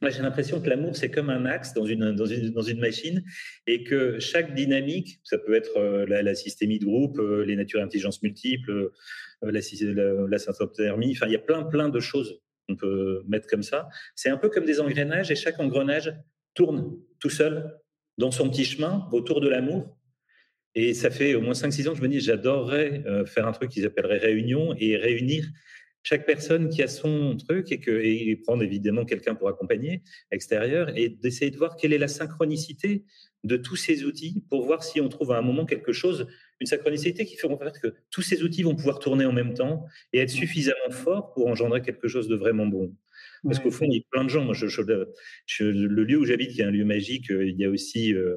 moi, j'ai l'impression que l'amour, c'est comme un axe dans une, dans, une, dans une machine et que chaque dynamique, ça peut être euh, la, la, systémie de groupe, euh, les natures intelligence multiples, la, la, la enfin, il y a plein, plein de choses qu'on peut mettre comme ça. C'est un peu comme des engrenages et chaque engrenage tourne tout seul dans son petit chemin autour de l'amour. Et ça fait au moins 5-6 ans que je me dis, j'adorerais faire un truc qu'ils appelleraient réunion et réunir chaque personne qui a son truc et, que, et prendre évidemment quelqu'un pour accompagner extérieur et d'essayer de voir quelle est la synchronicité de tous ces outils pour voir si on trouve à un moment quelque chose, une synchronicité qui fera que tous ces outils vont pouvoir tourner en même temps et être suffisamment forts pour engendrer quelque chose de vraiment bon. Parce qu'au fond, il y a plein de gens. Moi, je, je, le lieu où j'habite, qui est un lieu magique, euh, il y a aussi euh,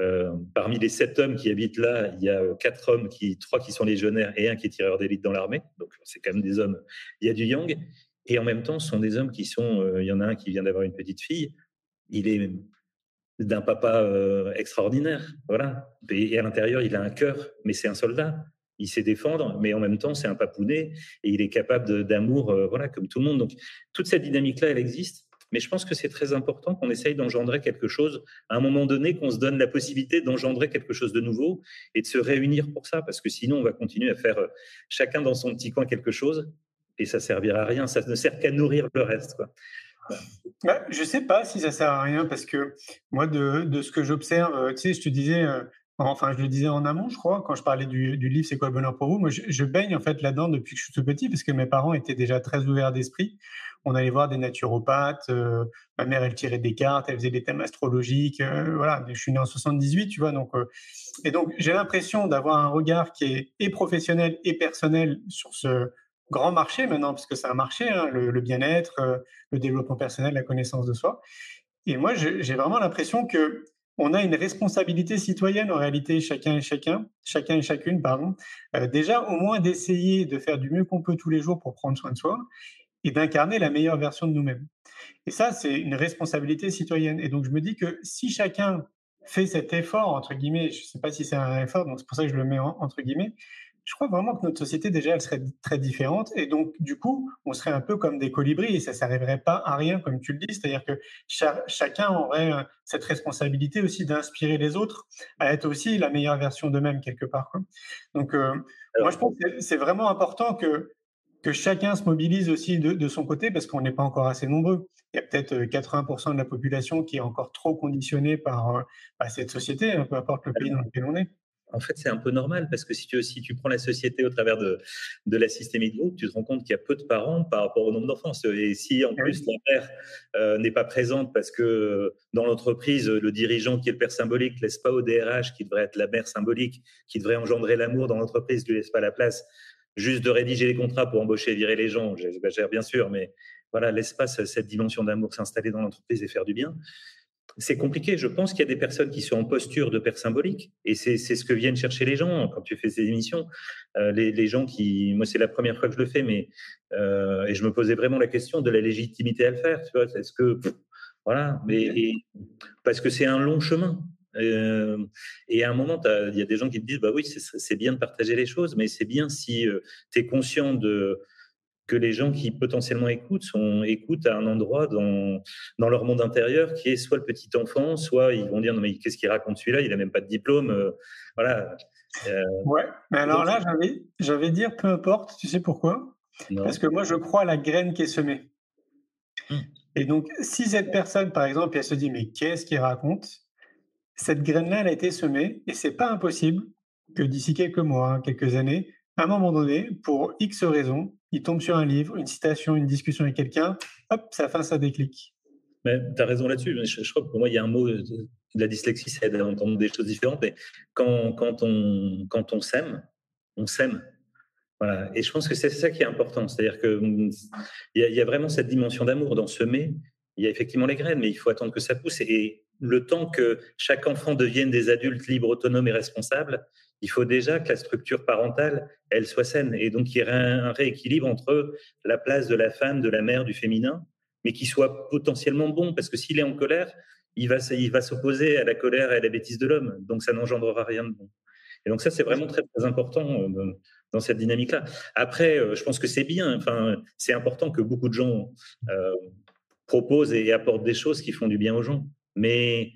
euh, parmi les sept hommes qui habitent là, il y a euh, quatre hommes, qui, trois qui sont légionnaires et un qui est tireur d'élite dans l'armée. Donc c'est quand même des hommes. Il y a du yang. Et en même temps, ce sont des hommes qui sont. Euh, il y en a un qui vient d'avoir une petite fille. Il est d'un papa extraordinaire. Voilà. Et, à l'intérieur, il a un cœur, mais c'est un soldat. Il sait défendre, mais en même temps, c'est un papounet et il est capable d'amour, voilà, comme tout le monde. Donc, toute cette dynamique-là, elle existe. Mais je pense que c'est très important qu'on essaye d'engendrer quelque chose à un moment donné, qu'on se donne la possibilité d'engendrer quelque chose de nouveau et de se réunir pour ça, parce que sinon on va continuer à faire euh, chacun dans son petit coin quelque chose et ça servira à rien. Ça ne sert qu'à nourrir le reste. Je sais pas si ça sert à rien parce que moi, de, de ce que j'observe, euh, tu sais, je te disais, euh, Enfin, je le disais en amont, je crois, quand je parlais du, livre C'est quoi le bonheur pour vous Moi, je, baigne en fait là-dedans depuis que je suis tout petit, parce que mes parents étaient déjà très ouverts d'esprit. On allait voir des naturopathes. Euh, ma mère, elle tirait des cartes, elle faisait des thèmes astrologiques. Euh, voilà, je suis né en 78, tu vois. Donc, euh, et donc, j'ai l'impression d'avoir un regard qui est et professionnel et personnel sur ce grand marché maintenant, parce que c'est un marché, hein, le bien-être, le développement personnel, la connaissance de soi. Et moi, j'ai vraiment l'impression que on a une responsabilité citoyenne en réalité, chacun et chacun, chacun et chacune, pardon. Euh, déjà, au moins d'essayer de faire du mieux qu'on peut tous les jours pour prendre soin de soi et d'incarner la meilleure version de nous-mêmes. Et ça, c'est une responsabilité citoyenne. Et donc, je me dis que si chacun fait cet effort, entre guillemets, je ne sais pas si c'est un effort, donc c'est pour ça que je le mets entre guillemets, je crois vraiment que notre société, déjà, elle serait très différente. Et donc, du coup, on serait un peu comme des colibris et ça ne s'arriverait pas à rien, comme tu le dis. C'est-à-dire que chacun aurait euh, cette responsabilité aussi d'inspirer les autres à être aussi la meilleure version d'eux-mêmes, quelque part. Donc, euh, moi, je pense que c'est vraiment important que que chacun se mobilise aussi de, son côté parce qu'on n'est pas encore assez nombreux. Il y a peut-être 80% de la population qui est encore trop conditionnée par, cette société, hein, peu importe le pays dans lequel on est en fait, c'est un peu normal parce que si tu, si tu prends la société au travers de, de la systémie de groupe, tu te rends compte qu'il y a peu de parents par rapport au nombre d'enfants. Et si en plus la mère euh, n'est pas présente parce que dans l'entreprise, le dirigeant qui est le père symbolique laisse pas au DRH, qui devrait être la mère symbolique, qui devrait engendrer l'amour dans l'entreprise, lui laisse pas la place, juste de rédiger les contrats pour embaucher et virer les gens, j'exagère bien sûr, mais voilà, laisse pas cette dimension d'amour s'installer dans l'entreprise et faire du bien c'est compliqué. Je pense qu'il y a des personnes qui sont en posture de père symbolique, et c'est ce que viennent chercher les gens quand tu fais ces émissions. Euh, les, gens qui, moi, c'est la première fois que je le fais, mais euh, et je me posais vraiment la question de la légitimité à le faire. Tu vois, est-ce que voilà, mais parce que c'est un long chemin. Euh, et à un moment, il y a des gens qui te disent, bah oui, c'est bien de partager les choses, mais c'est bien si tu es conscient de que les gens qui potentiellement écoutent sont, écoutent à un endroit dans, dans leur monde intérieur qui est soit le petit enfant, soit ils vont dire non mais qu'est-ce qu'il raconte celui-là, il n'a même pas de diplôme, euh, voilà. Euh, ouais, mais alors là j'avais, j'avais dire peu importe, tu sais pourquoi? Parce que moi je crois à la graine qui est semée. Hum. Et donc si cette personne par exemple elle se dit mais qu'est-ce qu'il raconte? Cette graine-là elle a été semée et c'est pas impossible que d'ici quelques mois, quelques années, à un moment donné, pour X raisons, il tombe sur un livre, une citation, une discussion avec quelqu'un, hop, ça fait ça déclic. Mais tu as raison là-dessus. Je, crois que pour moi, il y a un mot de la dyslexie, ça aide à entendre des choses différentes. Mais quand, quand on, quand on s'aime, on s'aime. Voilà. Et je pense que c'est ça qui est important. C'est-à-dire qu'il y, a, y a vraiment cette dimension d'amour dans semer. Il y a effectivement les graines, mais il faut attendre que ça pousse. Et le temps que chaque enfant devienne des adultes libres, autonomes et responsables, il faut déjà que la structure parentale, elle soit saine. Et donc, il y ait un rééquilibre entre la place de la femme, de la mère, du féminin, mais qui soit potentiellement bon. Parce que s'il est en colère, il va, il va s'opposer à la colère et à la bêtise de l'homme. Donc, ça n'engendrera rien de bon. Et donc, ça, c'est vraiment très, important euh, dans cette dynamique-là. Après, euh, je pense que c'est bien. Enfin, c'est important que beaucoup de gens euh, proposent et apportent des choses qui font du bien aux gens. Mais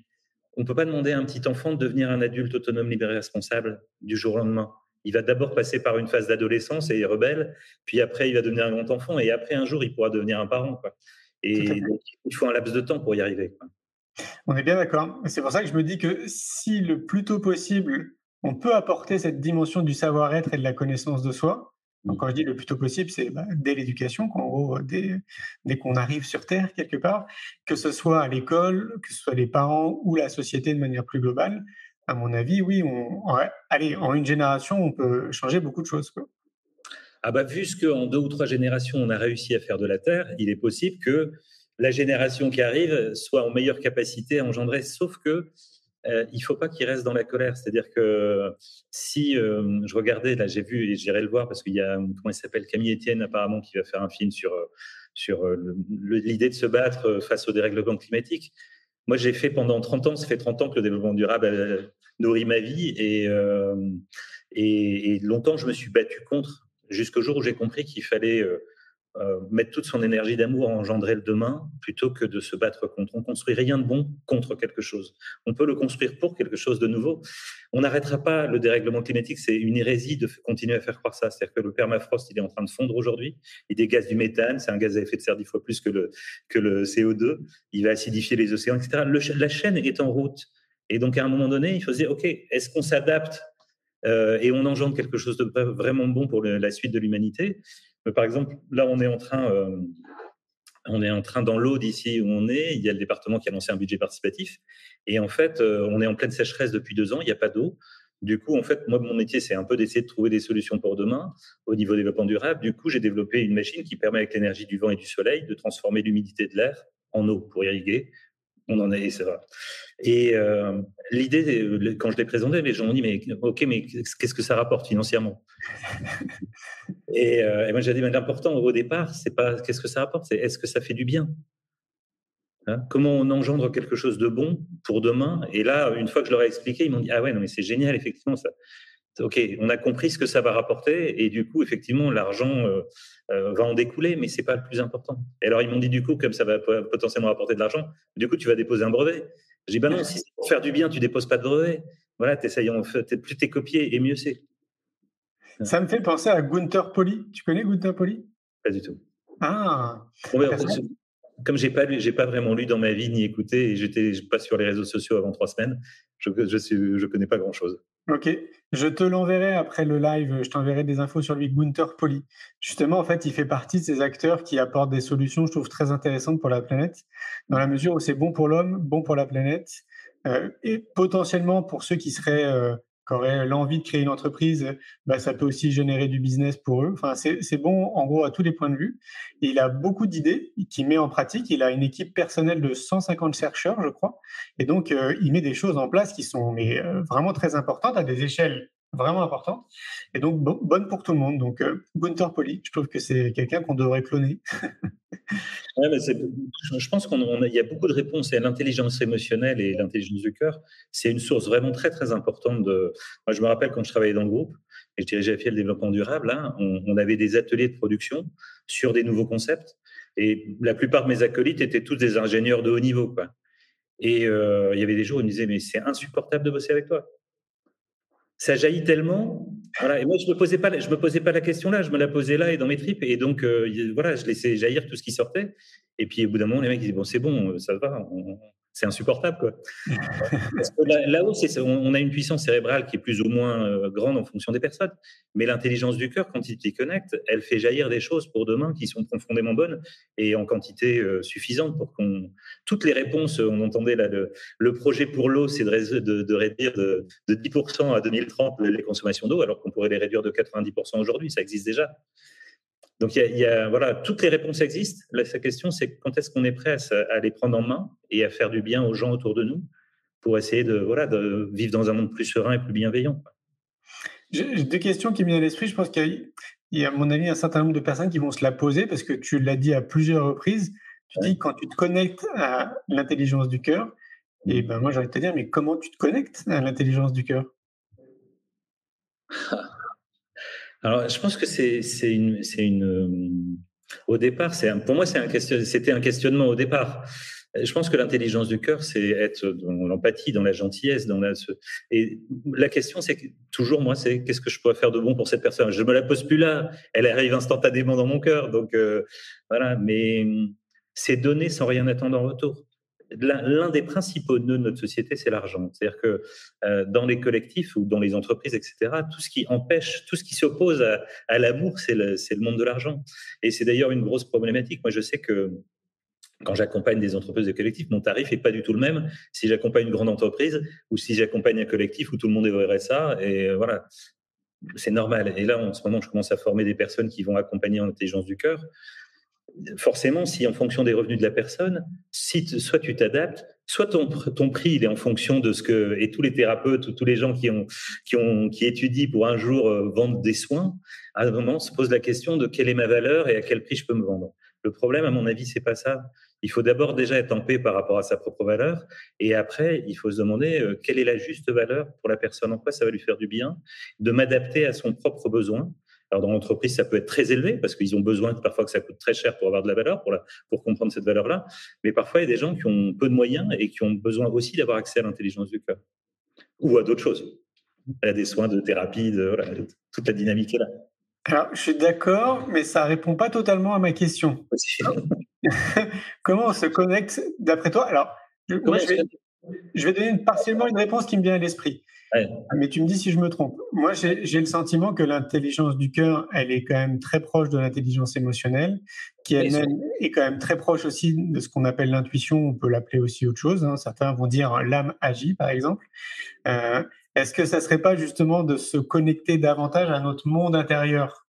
on ne peut pas demander à un petit enfant de devenir un adulte autonome, libéré, responsable du jour au lendemain. Il va d'abord passer par une phase d'adolescence et rebelle, puis après il va devenir un grand enfant, et après un jour il pourra devenir un parent. Et il faut un laps de temps pour y arriver. On est bien d'accord. C'est pour ça que je me dis que si le plus tôt possible, on peut apporter cette dimension du savoir-être et de la connaissance de soi, donc, quand je dis le plus tôt possible, c'est bah, dès l'éducation, gros, dès, dès qu'on arrive sur Terre quelque part, que ce soit à l'école, que ce soit les parents ou la société de manière plus globale. À mon avis, oui, allez, en une génération, on peut changer beaucoup de choses. Ah bah, vu ce qu'en deux ou trois générations, on a réussi à faire de la Terre, il est possible que la génération qui arrive soit en meilleure capacité à engendrer, sauf que euh, il faut pas qu'il reste dans la colère. C'est-à-dire que si euh, je regardais, là j'ai vu et j'irai le voir parce qu'il y a, comment il s'appelle, Camille Etienne apparemment qui va faire un film sur, sur euh, l'idée de se battre face au dérèglement climatique. Moi j'ai fait pendant 30 ans, ça fait 30 ans que le développement durable nourrit ma vie et, et, et, longtemps je me suis battu contre jusqu'au jour où j'ai compris qu'il fallait euh, mettre toute son énergie d'amour à engendrer le demain plutôt que de se battre contre. On construit rien de bon contre quelque chose. On peut le construire pour quelque chose de nouveau. On n'arrêtera pas le dérèglement climatique. C'est une hérésie de continuer à faire croire ça. C'est-à-dire que le permafrost, il est en train de fondre aujourd'hui. Il dégage du méthane. C'est un gaz à effet de serre dix fois plus que le, que le CO2. Il va acidifier les océans, etc. la chaîne est en route. Et donc, à un moment donné, il faut se dire, OK, est-ce qu'on s'adapte euh, et on engendre quelque chose de vraiment bon pour la suite de l'humanité? Par exemple, là, on est en train, euh, on est en train dans l'eau d'ici où on est. Il y a le département qui a lancé un budget participatif. Et en fait, euh, on est en pleine sécheresse depuis deux ans. Il n'y a pas d'eau. Du coup, en fait, moi, mon métier, c'est un peu d'essayer de trouver des solutions pour demain au niveau développement durable. Du coup, j'ai développé une machine qui permet, avec l'énergie du vent et du soleil, de transformer l'humidité de l'air en eau pour irriguer on en est, c'est vrai. Et euh, l'idée, quand je l'ai présenté, les gens m'ont dit mais ok, mais qu'est-ce que ça rapporte financièrement? Euh, et, moi j'ai dit mais l'important au départ, c'est pas qu'est-ce que ça rapporte, c'est est-ce que ça fait du bien? Hein? Comment on engendre quelque chose de bon pour demain? Et là, une fois que je leur ai expliqué, ils m'ont dit ah ouais non mais c'est génial effectivement ça. Ok, on a compris ce que ça va rapporter et du coup, effectivement, l'argent euh, euh, va en découler, mais c'est pas le plus important. Et alors, ils m'ont dit du coup, comme ça va potentiellement rapporter de l'argent, du coup, tu vas déposer un brevet. J'ai dit, bah non, si c'est pour faire du bien, tu déposes pas de brevet. Voilà, fait plus t'es copié et mieux c'est. Ça me fait penser à Gunther Poli. Tu connais Gunther Poli? Pas du tout. Ah. comme j'ai pas j'ai pas vraiment lu dans ma vie ni écouté et j'étais pas sur les réseaux sociaux avant trois semaines, je je, je connais pas grand chose. Ok, je te l'enverrai après le live. Je t'enverrai des infos sur lui, Gunther Poli. Justement, en fait, il fait partie de ces acteurs qui apportent des solutions, je trouve, très intéressantes pour la planète, dans la mesure où c'est bon pour l'homme, bon pour la planète, euh, et potentiellement pour ceux qui seraient euh, qui auraient l'envie de créer une entreprise, bah, ça peut aussi générer du business pour eux. Enfin, c'est bon en gros à tous les points de vue. il a beaucoup d'idées qu'il met en pratique. Il a une équipe personnelle de 150 chercheurs, je crois. Et donc, euh, il met des choses en place qui sont euh, vraiment très importantes à des échelles vraiment importantes. Et donc, bonne pour tout le monde. Donc, euh, Poli, je trouve que c'est quelqu'un qu'on devrait cloner. je pense qu'il y a beaucoup de réponses et l'intelligence émotionnelle et l'intelligence du cœur, c'est une source vraiment très très importante. Moi, je me rappelle quand je travaillais dans le groupe et je dirigeais la le développement durable, hein, on, avait des ateliers de production sur des nouveaux concepts et la plupart de mes acolytes étaient tous des ingénieurs de haut niveau. Et euh, il y avait des jours où ils me disaient mais c'est insupportable de bosser avec toi ça jaillit tellement. Voilà. Et moi, je me posais pas, me posais pas la question là, je me la posais là et dans mes tripes. Et donc, euh, voilà, je laissais jaillir tout ce qui sortait. Et puis, au bout d'un moment, les mecs disaient bon, c'est bon, ça va, c'est insupportable. Quoi. Parce que là-haut, on, a une puissance cérébrale qui est plus ou moins euh, grande en fonction des personnes. Mais l'intelligence du cœur, quand il t'y connecte, elle fait jaillir des choses pour demain qui sont profondément bonnes et en quantité euh, suffisante pour qu'on. Toutes les réponses, on entendait là, le, projet pour l'eau, c'est de, de, réduire de, de 10% à 2030 les consommations d'eau, alors qu'on pourrait les réduire de 90% aujourd'hui. Ça existe déjà. Donc, il y, a, voilà, toutes les réponses existent. La question, c'est quand est-ce qu'on est prêt à, les prendre en main et à faire du bien aux gens autour de nous pour essayer de, voilà, de vivre dans un monde plus serein et plus bienveillant. J'ai deux questions qui me viennent à l'esprit. Je pense qu'il y, a, à mon avis, un certain nombre de personnes qui vont se la poser parce que tu l'as dit à plusieurs reprises. Tu dis quand tu te connectes à l'intelligence du cœur, et ben moi, j'ai envie de te dire, mais comment tu te connectes à l'intelligence du cœur? Alors, je pense que c'est une, c'est une. Euh, au départ, c'est pour moi, c'est un question, c'était un questionnement au départ. Je pense que l'intelligence du cœur, c'est être dans l'empathie, dans la gentillesse, dans la. Et la question, c'est toujours moi, c'est qu'est-ce que je pourrais faire de bon pour cette personne? Je me la pose plus là. Elle arrive instantanément dans mon cœur, donc euh, voilà. Mais c'est donner sans rien attendre en retour l'un des principaux nœuds de notre société, c'est l'argent. C'est-à-dire que euh, dans les collectifs ou dans les entreprises, etc., tout ce qui empêche, tout ce qui s'oppose à, l'amour, c'est le, monde de l'argent. Et c'est d'ailleurs une grosse problématique. Moi, je sais que quand j'accompagne des entreprises de collectifs, mon tarif n'est pas du tout le même si j'accompagne une grande entreprise ou si j'accompagne un collectif où tout le monde est ça. Et voilà, c'est normal. Et là, en ce moment, je commence à former des personnes qui vont accompagner en intelligence du cœur forcément, si en fonction des revenus de la personne, si soit tu t'adaptes, soit ton, prix il est en fonction de ce que et tous les thérapeutes ou tous les gens qui ont qui ont qui étudient pour un jour euh, vendre des soins, à un moment se pose la question de quelle est ma valeur et à quel prix je peux me vendre. Le problème, à mon avis, c'est pas ça. Il faut d'abord déjà être en paix par rapport à sa propre valeur, et après, il faut se demander euh, quelle est la juste valeur pour la personne, en quoi ça va lui faire du bien, de m'adapter à son propre besoin alors dans l'entreprise, ça peut être très élevé parce qu'ils ont besoin parfois que ça coûte très cher pour avoir de la valeur, pour, la, pour comprendre cette valeur-là. Mais parfois, il y a des gens qui ont peu de moyens et qui ont besoin aussi d'avoir accès à l'intelligence du cœur ou à d'autres choses, à des soins de thérapie, de, voilà, toute la dynamique est là. Alors, je suis d'accord, mais ça répond pas totalement à ma question. Comment on se connecte d'après toi? Alors, moi, je vais, je vais donner partiellement une réponse qui me vient à l'esprit. Mais tu me dis si je me trompe. Moi, j'ai le sentiment que l'intelligence du cœur, elle est quand même très proche de l'intelligence émotionnelle, qui elle-même est quand même très proche aussi de ce qu'on appelle l'intuition. On peut l'appeler aussi autre chose. Hein. Certains vont dire l'âme agit, par exemple. Euh, est-ce que ça serait pas justement de se connecter davantage à notre monde intérieur?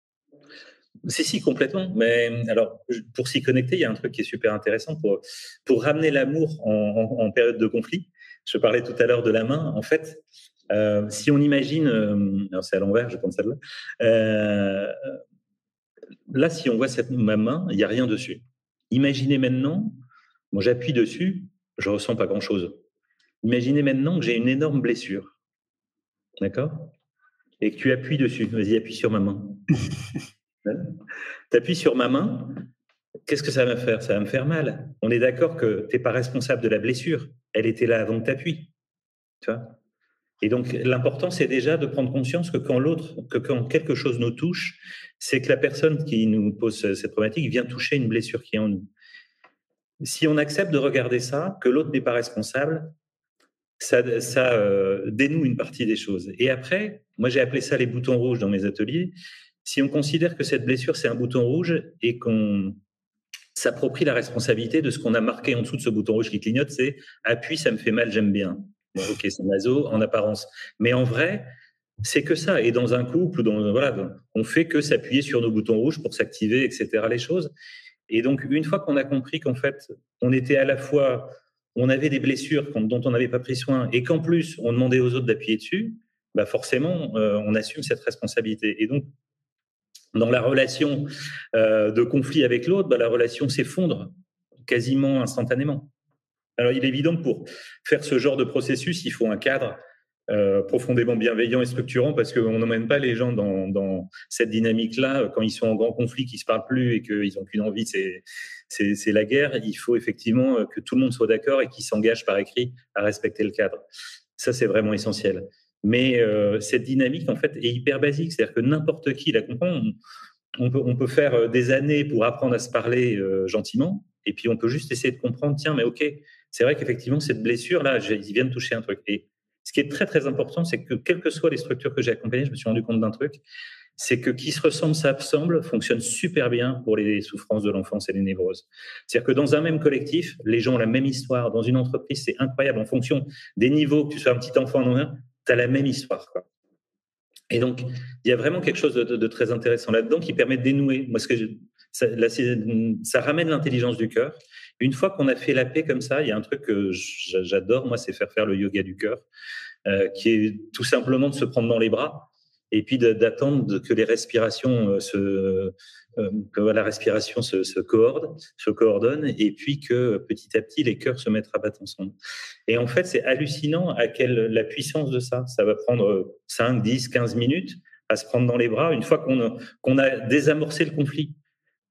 Si, si, complètement. Mais alors, pour s'y connecter, il y a un truc qui est super intéressant pour, pour ramener l'amour en, en, période de conflit. Je parlais tout à l'heure de la main. En fait, euh, si on imagine, euh, c'est à l'envers, je pense celle-là. Euh, là, si on voit cette, ma main, il n'y a rien dessus. Imaginez maintenant, j'appuie dessus, je ressens pas grand-chose. Imaginez maintenant que j'ai une énorme blessure, d'accord? Et que tu appuies dessus. Vas-y, appuie sur ma main. tu appuies sur ma main, qu'est-ce que ça va me faire? Ça va me faire mal. On est d'accord que tu n'es pas responsable de la blessure. Elle était là avant que tu appuies. Tu vois? Et donc, l'important, c'est déjà de prendre conscience que quand l'autre, que quand quelque chose nous touche, c'est que la personne qui nous pose cette problématique vient toucher une blessure qui est en nous. Si on accepte de regarder ça, que l'autre n'est pas responsable, ça, euh, dénoue une partie des choses. Et après, moi j'ai appelé ça les boutons rouges dans mes ateliers. Si on considère que cette blessure c'est un bouton rouge et qu'on s'approprie la responsabilité de ce qu'on a marqué en dessous de ce bouton rouge qui clignote, c'est appuie, ça me fait mal, j'aime bien. Ok, c'est naso en apparence. Mais en vrai, c'est que ça. Et dans un couple, dans, voilà, on fait que s'appuyer sur nos boutons rouges pour s'activer, etc. Les choses. Et donc, une fois qu'on a compris qu'en fait, on était à la fois, on avait des blessures dont on n'avait pas pris soin, et qu'en plus, on demandait aux autres d'appuyer dessus, bah forcément, euh, on assume cette responsabilité. Et donc, dans la relation euh, de conflit avec l'autre, bah, la relation s'effondre quasiment instantanément. Alors, il est évident que pour faire ce genre de processus, il faut un cadre euh, profondément bienveillant et structurant parce qu'on n'emmène pas les gens dans, cette dynamique-là quand ils sont en grand conflit, qu'ils se parlent plus et qu'ils n'ont qu'une envie, c'est la guerre. Il faut effectivement que tout le monde soit d'accord et qu'ils s'engagent par écrit à respecter le cadre. Ça, c'est vraiment essentiel. Mais euh, cette dynamique, en fait, est hyper basique. C'est-à-dire que n'importe qui la comprend. On, peut, faire euh, des années pour apprendre à se parler euh, gentiment, et puis on peut juste essayer de comprendre, tiens, mais ok, c'est vrai qu'effectivement, cette blessure-là, il vient de toucher un truc. Et ce qui est très, très important, c'est que quelles que soient les structures que j'ai accompagnées, je me suis rendu compte d'un truc, c'est que qui se ressemble s'assemble fonctionne super bien pour les souffrances de l'enfance et les névroses. C'est-à-dire que dans un même collectif, les gens ont la même histoire. Dans une entreprise, c'est incroyable. En fonction des niveaux, que tu sois un petit enfant ou un, tu as la même histoire. Et donc, il y a vraiment quelque chose de, très intéressant là-dedans qui permet de dénouer. Moi, ce que ça, ça, ramène l'intelligence du cœur. Une fois qu'on a fait la paix comme ça, il y a un truc que j'adore, moi, c'est faire faire le yoga du cœur, euh, qui est tout simplement de se prendre dans les bras et puis d'attendre que les respirations euh, se, euh, que la respiration se, se, se coordonne, et puis que petit à petit les cœurs se mettent à battre ensemble. Et en fait, c'est hallucinant à quelle la puissance de ça. Ça va prendre 5, 10, 15 minutes à se prendre dans les bras une fois qu'on a désamorcé le conflit.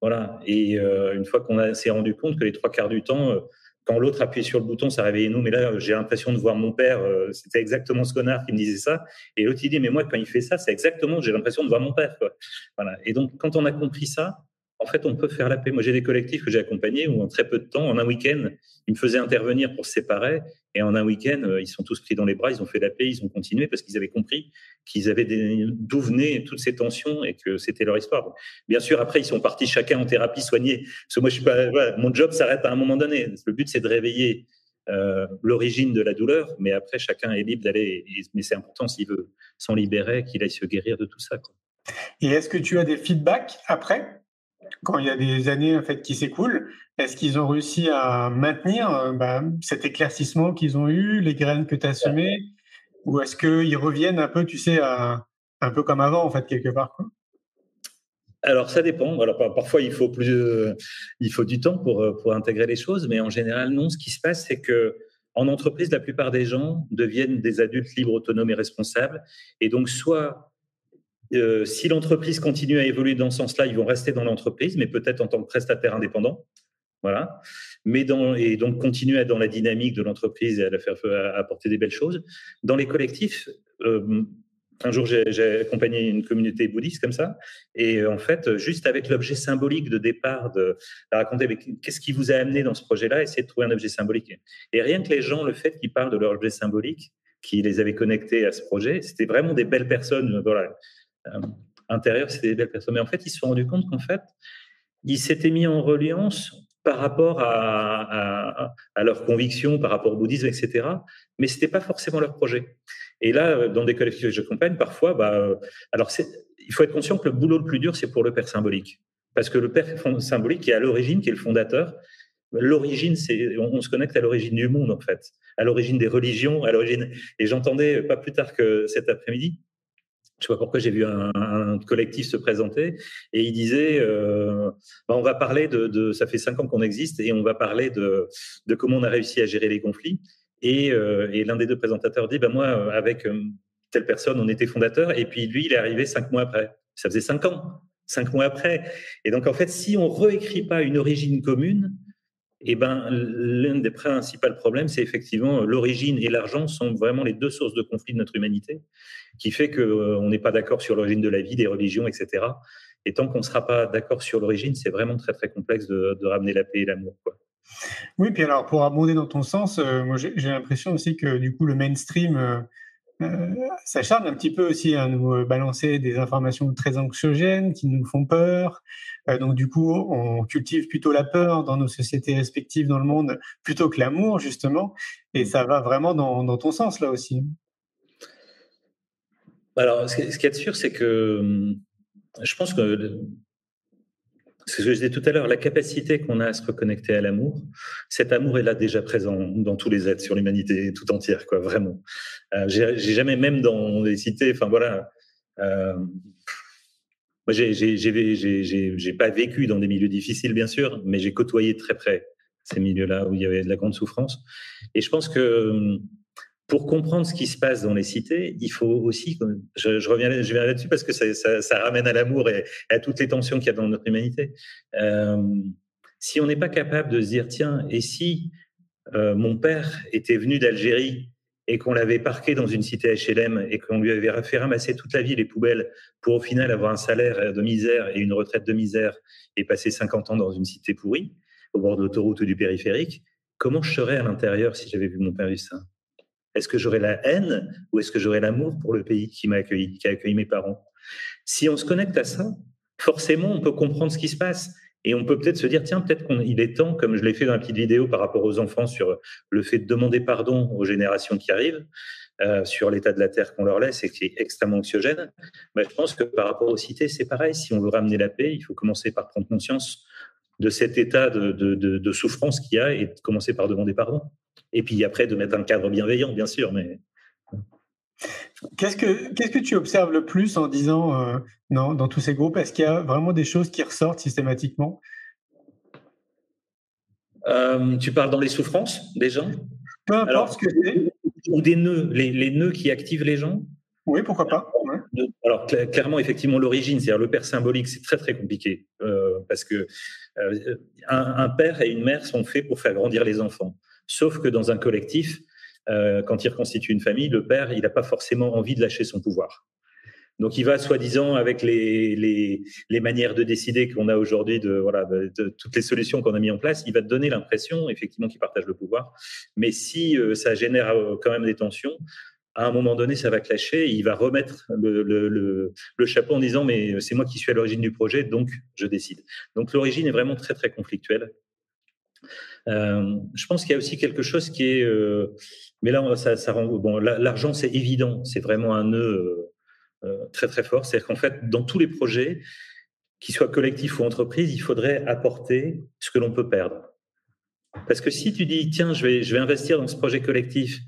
Voilà. Et euh, une fois qu'on s'est rendu compte que les trois quarts du temps, quand l'autre appuyait sur le bouton, ça réveillait nous. Mais là, j'ai l'impression de voir mon père. Euh, c'était exactement ce connard qui me disait ça. Et l'autre, il dit, mais moi, quand il fait ça, c'est exactement, j'ai l'impression de voir mon père. Quoi. Voilà. Et donc, quand on a compris ça, en fait, on peut faire la paix. Moi, j'ai des collectifs que j'ai accompagnés où, en très peu de temps, en un week-end, ils me faisaient intervenir pour se séparer. Et en un week-end, euh, ils sont tous pris dans les bras, ils ont fait la paix, ils ont continué parce qu'ils avaient compris qu'ils avaient d'où venaient toutes ces tensions et que c'était leur histoire. Bien sûr, après, ils sont partis chacun en thérapie soignée. Parce que moi, je suis pas, mon job s'arrête à un moment donné. Le but, c'est de réveiller euh, l'origine de la douleur, mais après, chacun est libre d'aller. Mais c'est important s'il veut s'en libérer, qu'il aille se guérir de tout ça. Et est-ce que tu as des feedbacks après? Quand il y a des années en fait qui s'écoulent, est-ce qu'ils ont réussi à maintenir euh, bah, cet éclaircissement qu'ils ont eu, les graines que tu as semées, ou est-ce qu'ils reviennent un peu, tu sais, un peu comme avant en fait quelque part Alors ça dépend. Alors parfois il faut plus, euh, il faut du temps pour euh, pour intégrer les choses, mais en général non. Ce qui se passe, c'est que en entreprise, la plupart des gens deviennent des adultes libres, autonomes et responsables, et donc soit euh, si l'entreprise continue à évoluer dans ce sens-là, ils vont rester dans l'entreprise, mais peut-être en tant que prestataire indépendant. Voilà. Mais et donc continuer à dans la dynamique de l'entreprise et à la faire apporter des belles choses. Dans les collectifs, euh, un jour j'ai accompagné une communauté bouddhiste comme ça, et en fait, juste avec l'objet symbolique de départ, de, raconter qu'est-ce qui vous a amené dans ce projet-là, essayer de trouver un objet symbolique. Et rien que les gens, le fait qu'ils parlent de leur objet symbolique, qui les avait connectés à ce projet, c'était vraiment des belles personnes. Voilà euh, intérieur, c'était des belles personnes. Mais en fait, ils se sont rendus compte qu'en fait, ils s'étaient mis en reliance par rapport à, leurs convictions, par rapport au bouddhisme, etc. Mais c'était pas forcément leur projet. Et là, dans des collectifs que j'accompagne, parfois, bah, euh, alors il faut être conscient que le boulot le plus dur, c'est pour le père symbolique. Parce que le père symbolique, qui est à l'origine, qui est le fondateur, l'origine, c'est, on, on, se connecte à l'origine du monde, en fait, à l'origine des religions, à l'origine. Et j'entendais pas plus tard que cet après-midi, je sais pas pourquoi j'ai vu un, collectif se présenter et il disait euh, bah, on va parler de, ça fait cinq ans qu'on existe et on va parler de, de comment on a réussi à gérer les conflits. Et, euh, et l'un des deux présentateurs dit bah moi avec euh, telle personne on était fondateur et puis lui il est arrivé cinq mois après. Ça faisait cinq ans. Cinq mois après. Et donc en fait si on réécrit pas une origine commune eh ben, l'un des principaux problèmes, c'est effectivement l'origine et l'argent sont vraiment les deux sources de conflit de notre humanité, qui fait qu'on n'est pas d'accord sur l'origine de la vie, des religions, etc. Et tant qu'on ne sera pas d'accord sur l'origine, c'est vraiment très très complexe de, ramener la paix et l'amour. Oui, puis alors pour abonder dans ton sens, moi j'ai l'impression aussi que du coup le mainstream euh, s'acharne un petit peu aussi à nous euh, balancer des informations très anxiogènes qui nous font peur. Euh, donc du coup, on cultive plutôt la peur dans nos sociétés respectives dans le monde plutôt que l'amour justement. Et ça va vraiment dans, dans ton sens là aussi. Alors, ce qu'il y a de sûr, c'est que hum, je pense que ce que je disais tout à l'heure, la capacité qu'on a à se reconnecter à l'amour, cet amour est là déjà présent dans tous les êtres sur l'humanité tout entière, quoi, vraiment. Euh, j'ai jamais, même dans des cités, enfin voilà. Euh, moi, j'ai pas vécu dans des milieux difficiles, bien sûr, mais j'ai côtoyé très près ces milieux-là où il y avait de la grande souffrance. Et je pense que pour comprendre ce qui se passe dans les cités, il faut aussi, je, reviens, là-dessus parce que ça, ramène à l'amour et à toutes les tensions qu'il y a dans notre humanité. Euh, si on n'est pas capable de se dire, tiens, et si euh, mon père était venu d'Algérie et qu'on l'avait parqué dans une cité HLM et qu'on lui avait fait ramasser toute la vie les poubelles pour au final avoir un salaire de misère et une retraite de misère et passer 50 ans dans une cité pourrie, au bord de l'autoroute ou du périphérique, comment je serais à l'intérieur si j'avais vu mon père vivre ça est-ce que j'aurai la haine ou est-ce que j'aurai l'amour pour le pays qui m'a accueilli, qui a accueilli mes parents? Si on se connecte à ça, forcément, on peut comprendre ce qui se passe. Et on peut peut-être se dire, tiens, peut-être qu'il est temps, comme je l'ai fait dans la petite vidéo par rapport aux enfants sur le fait de demander pardon aux générations qui arrivent, euh, sur l'état de la Terre qu'on leur laisse et qui est extrêmement anxiogène. Mais je pense que par rapport aux cités, c'est pareil. Si on veut ramener la paix, il faut commencer par prendre conscience de cet état de souffrance qu'il y a et commencer par demander pardon. Et puis après, de mettre un cadre bienveillant, bien sûr. Mais... Qu'est-ce que, qu'est-ce que tu observes le plus en disant euh, non, dans tous ces groupes Est-ce qu'il y a vraiment des choses qui ressortent systématiquement? Euh, Tu parles dans les souffrances des gens Peu importe ce que c'est. Ou des nœuds, les, les, nœuds qui activent les gens? Oui, pourquoi pas. Alors, clairement, effectivement, l'origine, c'est-à-dire le père symbolique, c'est très, très compliqué. Euh, parce que un, un, père et une mère sont faits pour faire grandir les enfants. Sauf que dans un collectif, euh, quand il reconstitue une famille, le père, il n'a pas forcément envie de lâcher son pouvoir. Donc il va soi-disant avec les, les, manières de décider qu'on a aujourd'hui, de, voilà, toutes les solutions qu'on a mis en place, il va donner l'impression effectivement qu'il partage le pouvoir. Mais si euh, ça génère euh, quand même des tensions, à un moment donné, ça va clasher. il va remettre le, le, le chapeau en disant mais c'est moi qui suis à l'origine du projet, donc je décide. Donc l'origine est vraiment très très conflictuelle. Euh, je pense qu'il y a aussi quelque chose qui est, euh, mais là, ça, rend bon. L'argent, c'est évident, c'est vraiment un nœud euh, très très fort. C'est-à-dire qu'en fait, dans tous les projets, qu'ils soient collectifs ou entreprises, il faudrait apporter ce que l'on peut perdre. Parce que si tu dis, tiens, je vais, je vais investir dans ce projet collectif,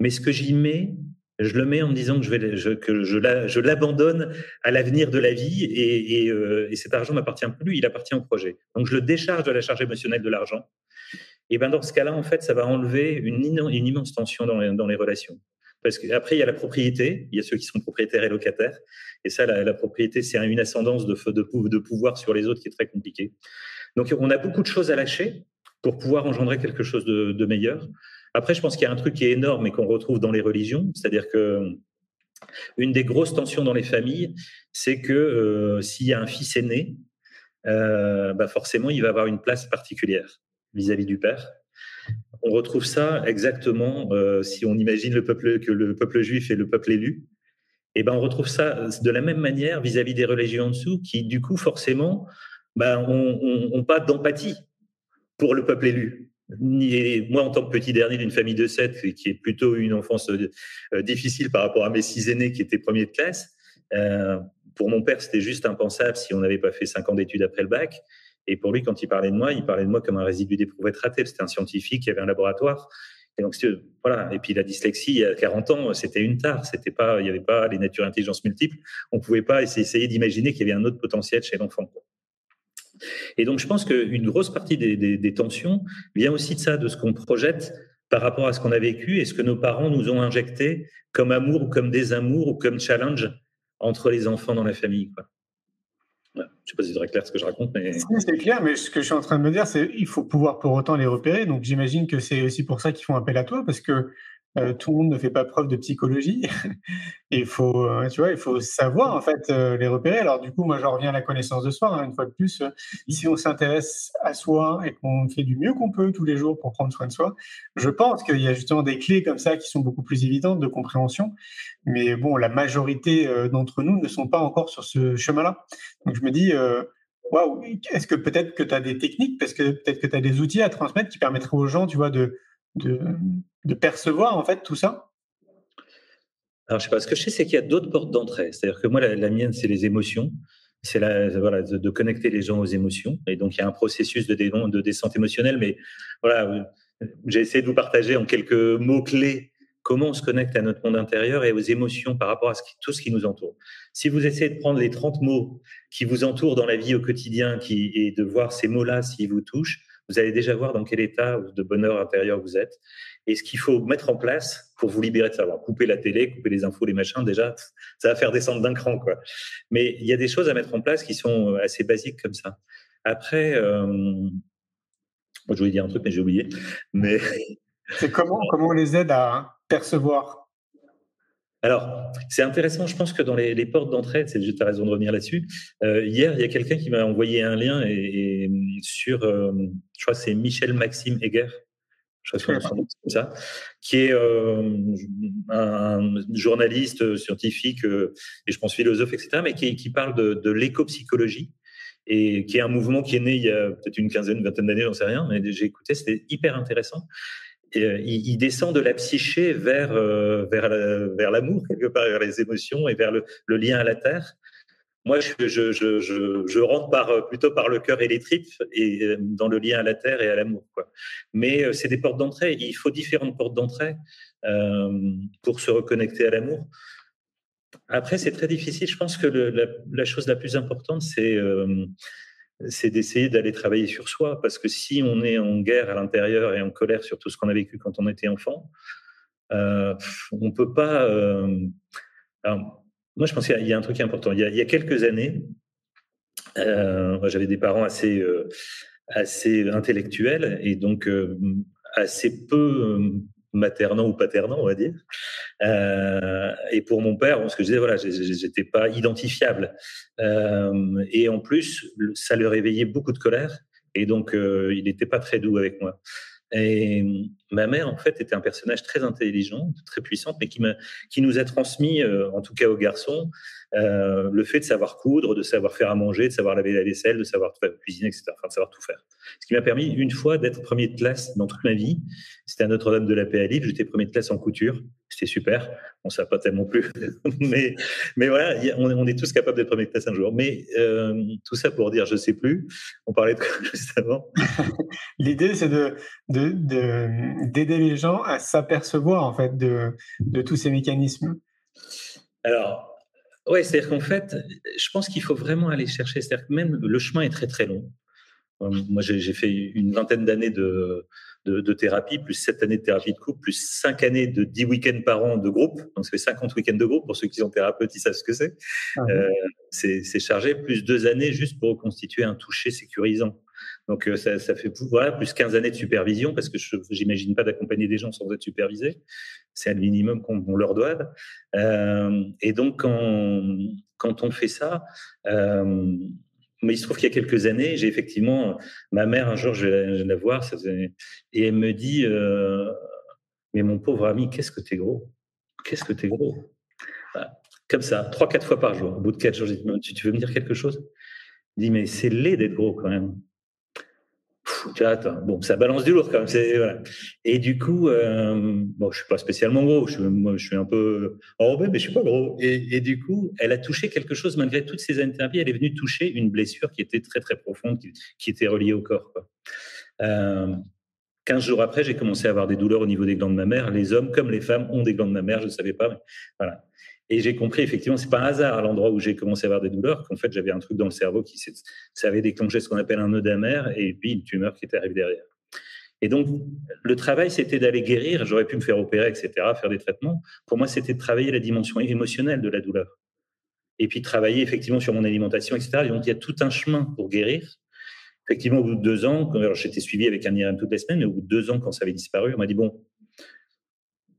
mais ce que j'y mets, je le mets en me disant que je, vais, je, que je, l'abandonne à l'avenir de la vie et, et, et cet argent m'appartient plus, il appartient au projet. Donc je le décharge de la charge émotionnelle de l'argent et ben dans ce cas-là, en fait, ça va enlever une, immense tension dans les, relations. Parce qu'après, il y a la propriété, il y a ceux qui sont propriétaires et locataires. Et ça, la, propriété, c'est une ascendance de, pouvoir sur les autres qui est très compliquée. Donc, on a beaucoup de choses à lâcher pour pouvoir engendrer quelque chose de, de meilleur. Après, je pense qu'il y a un truc qui est énorme et qu'on retrouve dans les religions, c'est-à-dire que une des grosses tensions dans les familles, c'est que euh, s'il y a un fils aîné, euh, bah forcément, il va avoir une place particulière vis-à-vis du Père. On retrouve ça exactement euh, si on imagine le peuple que le peuple juif est le peuple élu. Et eh ben on retrouve ça de la même manière vis-à-vis des religions en dessous, qui du coup forcément, ben on, on, pas d'empathie pour le peuple élu. Moi, en tant que petit dernier d'une famille de sept, qui est plutôt une enfance euh, difficile par rapport à mes six aînés qui étaient premiers de classe, euh, pour mon père, c'était juste impensable si on n'avait pas fait cinq ans d'études après le bac. Et pour lui, quand il parlait de moi, il parlait de moi comme un résidu d'éprouvettes ratées. C'était un scientifique qui avait un laboratoire. Et donc, voilà. Et puis la dyslexie, il y a 40 ans, c'était une tare. C'était pas, il n'y avait pas les natures intelligence multiples. On pouvait pas essayer d'imaginer qu'il y avait un autre potentiel chez l'enfant. Et donc, je pense qu'une grosse partie des, tensions vient aussi de ça, de ce qu'on projette par rapport à ce qu'on a vécu et ce que nos parents nous ont injecté comme amour ou comme désamour ou comme challenge entre les enfants dans la famille. Je ne sais pas si c'est très clair ce que je raconte, mais. c'est clair, mais ce que je suis en train de me dire, c'est qu'il faut pouvoir pour autant les repérer. Donc j'imagine que c'est aussi pour ça qu'ils font appel à toi, parce que euh, tout le monde ne fait pas preuve de psychologie. il faut, euh, tu vois, il faut savoir en fait euh, les repérer. Alors du coup, moi, j'en reviens à la connaissance de soi. Hein, une fois de plus, si on s'intéresse à soi et qu'on fait du mieux qu'on peut tous les jours pour prendre soin de soi, je pense qu'il y a justement des clés comme ça qui sont beaucoup plus évidentes de compréhension. Mais bon, la majorité d'entre nous ne sont pas encore sur ce chemin-là. Donc je me dis. Waouh, est-ce que peut-être que tu as des techniques, parce que peut-être que tu as des outils à transmettre qui permettraient aux gens, tu vois, de, de, percevoir en fait tout ça? Alors je sais pas, ce que je sais c'est qu'il y a d'autres portes d'entrée. C'est-à-dire que moi la, mienne c'est les émotions, c'est voilà de, connecter les gens aux émotions. Et donc il y a un processus de, de descente émotionnelle, mais voilà j'ai essayé de vous partager en quelques mots clés comment on se connecte à notre monde intérieur et aux émotions par rapport à tout ce qui nous entoure. Si vous essayez de prendre les 30 mots qui vous entourent dans la vie au quotidien qui, et de voir ces mots-là s'ils vous touchent, vous allez déjà voir dans quel état de bonheur intérieur vous êtes et ce qu'il faut mettre en place pour vous libérer de ça. couper la télé, couper les infos, les machins, déjà, ça va faire descendre d'un cran, quoi. Mais il y a des choses à mettre en place qui sont euh, assez basiques comme ça. Après, euh, je voulais dire un truc, mais j'ai oublié. Mais c'est comment, comment on les aide à percevoir alors, c'est intéressant, je pense que dans les, portes d'entrée, c'est juste raison de revenir là-dessus. Euh, hier, il y a quelqu'un qui m'a envoyé un lien et, sur, euh, je crois que c'est Michel Maxime Heger, je crois que c'est ça, qui est euh, un journaliste scientifique et je pense philosophe, etc., mais qui, qui parle de, de l'éco-psychologie et qui est un mouvement qui est né il y a peut-être une quinzaine, une vingtaine d'années, j'en sais rien, mais j'ai écouté, c'était hyper intéressant. Euh, il, descend de la psyché vers euh, vers vers l'amour quelque part, vers les émotions et vers le, lien à la terre. Moi, je, rentre par plutôt par le cœur et les tripes et euh, dans le lien à la terre et à l'amour. Mais c'est des portes d'entrée. Il faut différentes portes d'entrée pour se reconnecter à l'amour. Après, c'est très difficile. Je pense que la, chose la plus importante, c'est c'est d'essayer d'aller travailler sur soi. Parce que si on est en guerre à l'intérieur et en colère sur tout ce qu'on a vécu quand on était enfant, euh, on ne peut pas. Euh, moi, je pense qu'il y, a un truc important. Il y a, quelques années, euh, j'avais des parents assez, assez intellectuels et donc assez peu maternant ou paternant, on va dire. Euh, et pour mon père, ce que je disais, voilà, j'étais pas identifiable. Euh, et en plus, ça le réveillait beaucoup de colère. Et donc, euh, il n'était pas très doux avec moi. Et ma mère, en fait, était un personnage très intelligent, très puissant, mais qui, nous a transmis, en tout cas aux garçons, euh, le fait de savoir coudre, de savoir faire à manger, de savoir laver la vaisselle, de savoir cuisiner, etc. Enfin, de savoir tout faire. Ce qui m'a permis une fois d'être premier de classe dans toute ma vie. C'était à Notre-Dame de la Paix à Lille. J'étais premier de classe en couture. C'était super. On ne pas tellement plus. mais, voilà, on, est tous capables d'être premier de classe un jour. Mais euh, tout ça pour dire, je ne sais plus. On parlait de quoi juste avant? L'idée, c'est de, d'aider les gens à s'apercevoir en fait de, de tous ces mécanismes. Alors, oui, c'est-à-dire qu'en fait, je pense qu'il faut vraiment aller chercher. C'est-à-dire que même le chemin est très très long. Euh, moi, j'ai fait une vingtaine d'années de, de, thérapie, plus sept années de thérapie de couple, plus cinq années de dix week-ends par an de groupe. Donc, ça fait 50 week-ends de groupe. Pour ceux qui sont thérapeutes, ils savent ce que c'est. Ah euh, c'est chargé. Plus deux années juste pour reconstituer un toucher sécurisant. Donc, euh, ça, fait voilà, plus 15 années de supervision, parce que je n'imagine pas d'accompagner des gens sans être supervisé. C'est un minimum qu'on leur doit. Euh, et donc, quand, on fait ça, euh, mais il se trouve qu'il y a quelques années, j'ai effectivement, ma mère, un jour, je vais la, voir, et elle me dit Mais mon pauvre ami, qu'est-ce que t'es gros? Qu'est-ce que t'es gros Comme ça, trois, quatre fois par jour. Au bout de quatre jours, je dis Tu veux me dire quelque chose? Il dit Mais c'est laid d'être gros quand même bon, ça balance du lourd quand même. Et du coup, euh, bon, je suis pas spécialement gros. Je, moi, je suis un peu enrobé, mais je suis pas gros. Et, du coup, elle a touché quelque chose malgré toutes ces années de thérapie. Elle est venue toucher une blessure qui était très très profonde, qui, était reliée au corps. Quoi. Euh, 15 jours après, j'ai commencé à avoir des douleurs au niveau des glandes mammaires. Les hommes comme les femmes ont des glandes mammaires, je ne savais pas. Voilà. Et j'ai compris, effectivement, c'est pas un hasard à l'endroit où j'ai commencé à avoir des douleurs, qu'en fait, j'avais un truc dans le cerveau qui ça avait déclenché ce qu'on appelle un nœud d'amer et puis une tumeur qui était arrivée derrière. Et donc, le travail, c'était d'aller guérir. J'aurais pu me faire opérer, etc., faire des traitements. Pour moi, c'était de travailler la dimension émotionnelle de la douleur. et puis travailler effectivement sur mon alimentation, etc. Et donc, il y a tout un chemin pour guérir. Effectivement, au bout de deux ans, j'étais suivi avec un IRM toutes les semaines, mais au bout de deux ans, quand ça avait disparu, on m'a dit, bon,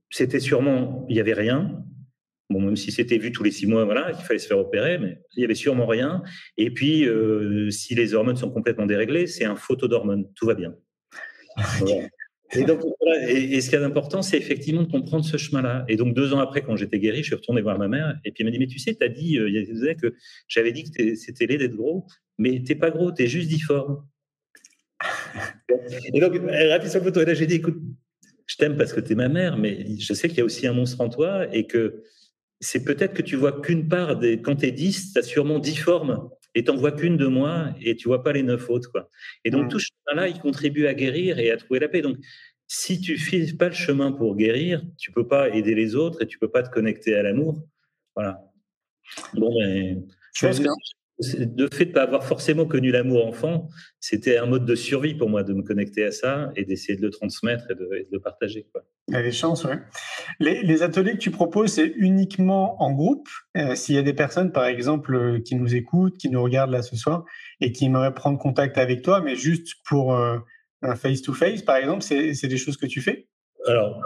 c'était sûrement, il n'y avait rien. Bon, même si c'était vu tous les six mois, voilà, qu'il fallait se faire opérer, mais il y avait sûrement rien. Et puis, euh, si les hormones sont complètement déréglées, c'est un photo d'hormones. Tout va bien. Et donc, et, ce qui est important, c'est effectivement de comprendre ce chemin-là. Et donc, deux ans après, quand j'étais guéri, je suis retourné voir ma mère. Et puis, elle m'a dit, mais tu sais, tu as dit, euh, il y a des années que j'avais dit que c'était laid d'être gros, mais t'es pas gros, tu es juste difforme. et donc, elle a sur le photo. Et là, j'ai dit, écoute, je t'aime parce que tu es ma mère, mais je sais qu'il y a aussi un monstre en toi et que c'est peut-être que tu vois qu'une part des. Quand tu es 10, tu as sûrement 10 formes et t'en vois qu'une de moi et tu vois pas les neuf autres. Quoi. Et donc, mmh. tout ce chemin-là, il contribue à guérir et à trouver la paix. Donc, si tu files pas le chemin pour guérir, tu peux pas aider les autres et tu peux pas te connecter à l'amour. Voilà. Bon, mais je pense que de fait de pas avoir forcément connu l'amour enfant, c'était un mode de survie pour moi de me connecter à ça et d'essayer de le transmettre et de, le partager. Quoi. Il y a des chances, oui. Les, ateliers que tu proposes, c'est uniquement en groupe? Euh, s'il y a des personnes, par exemple, euh, qui nous écoutent, qui nous regardent là ce soir et qui aimeraient prendre contact avec toi, mais juste pour euh, un face-to-face, par exemple, c'est des choses que tu fais? Alors,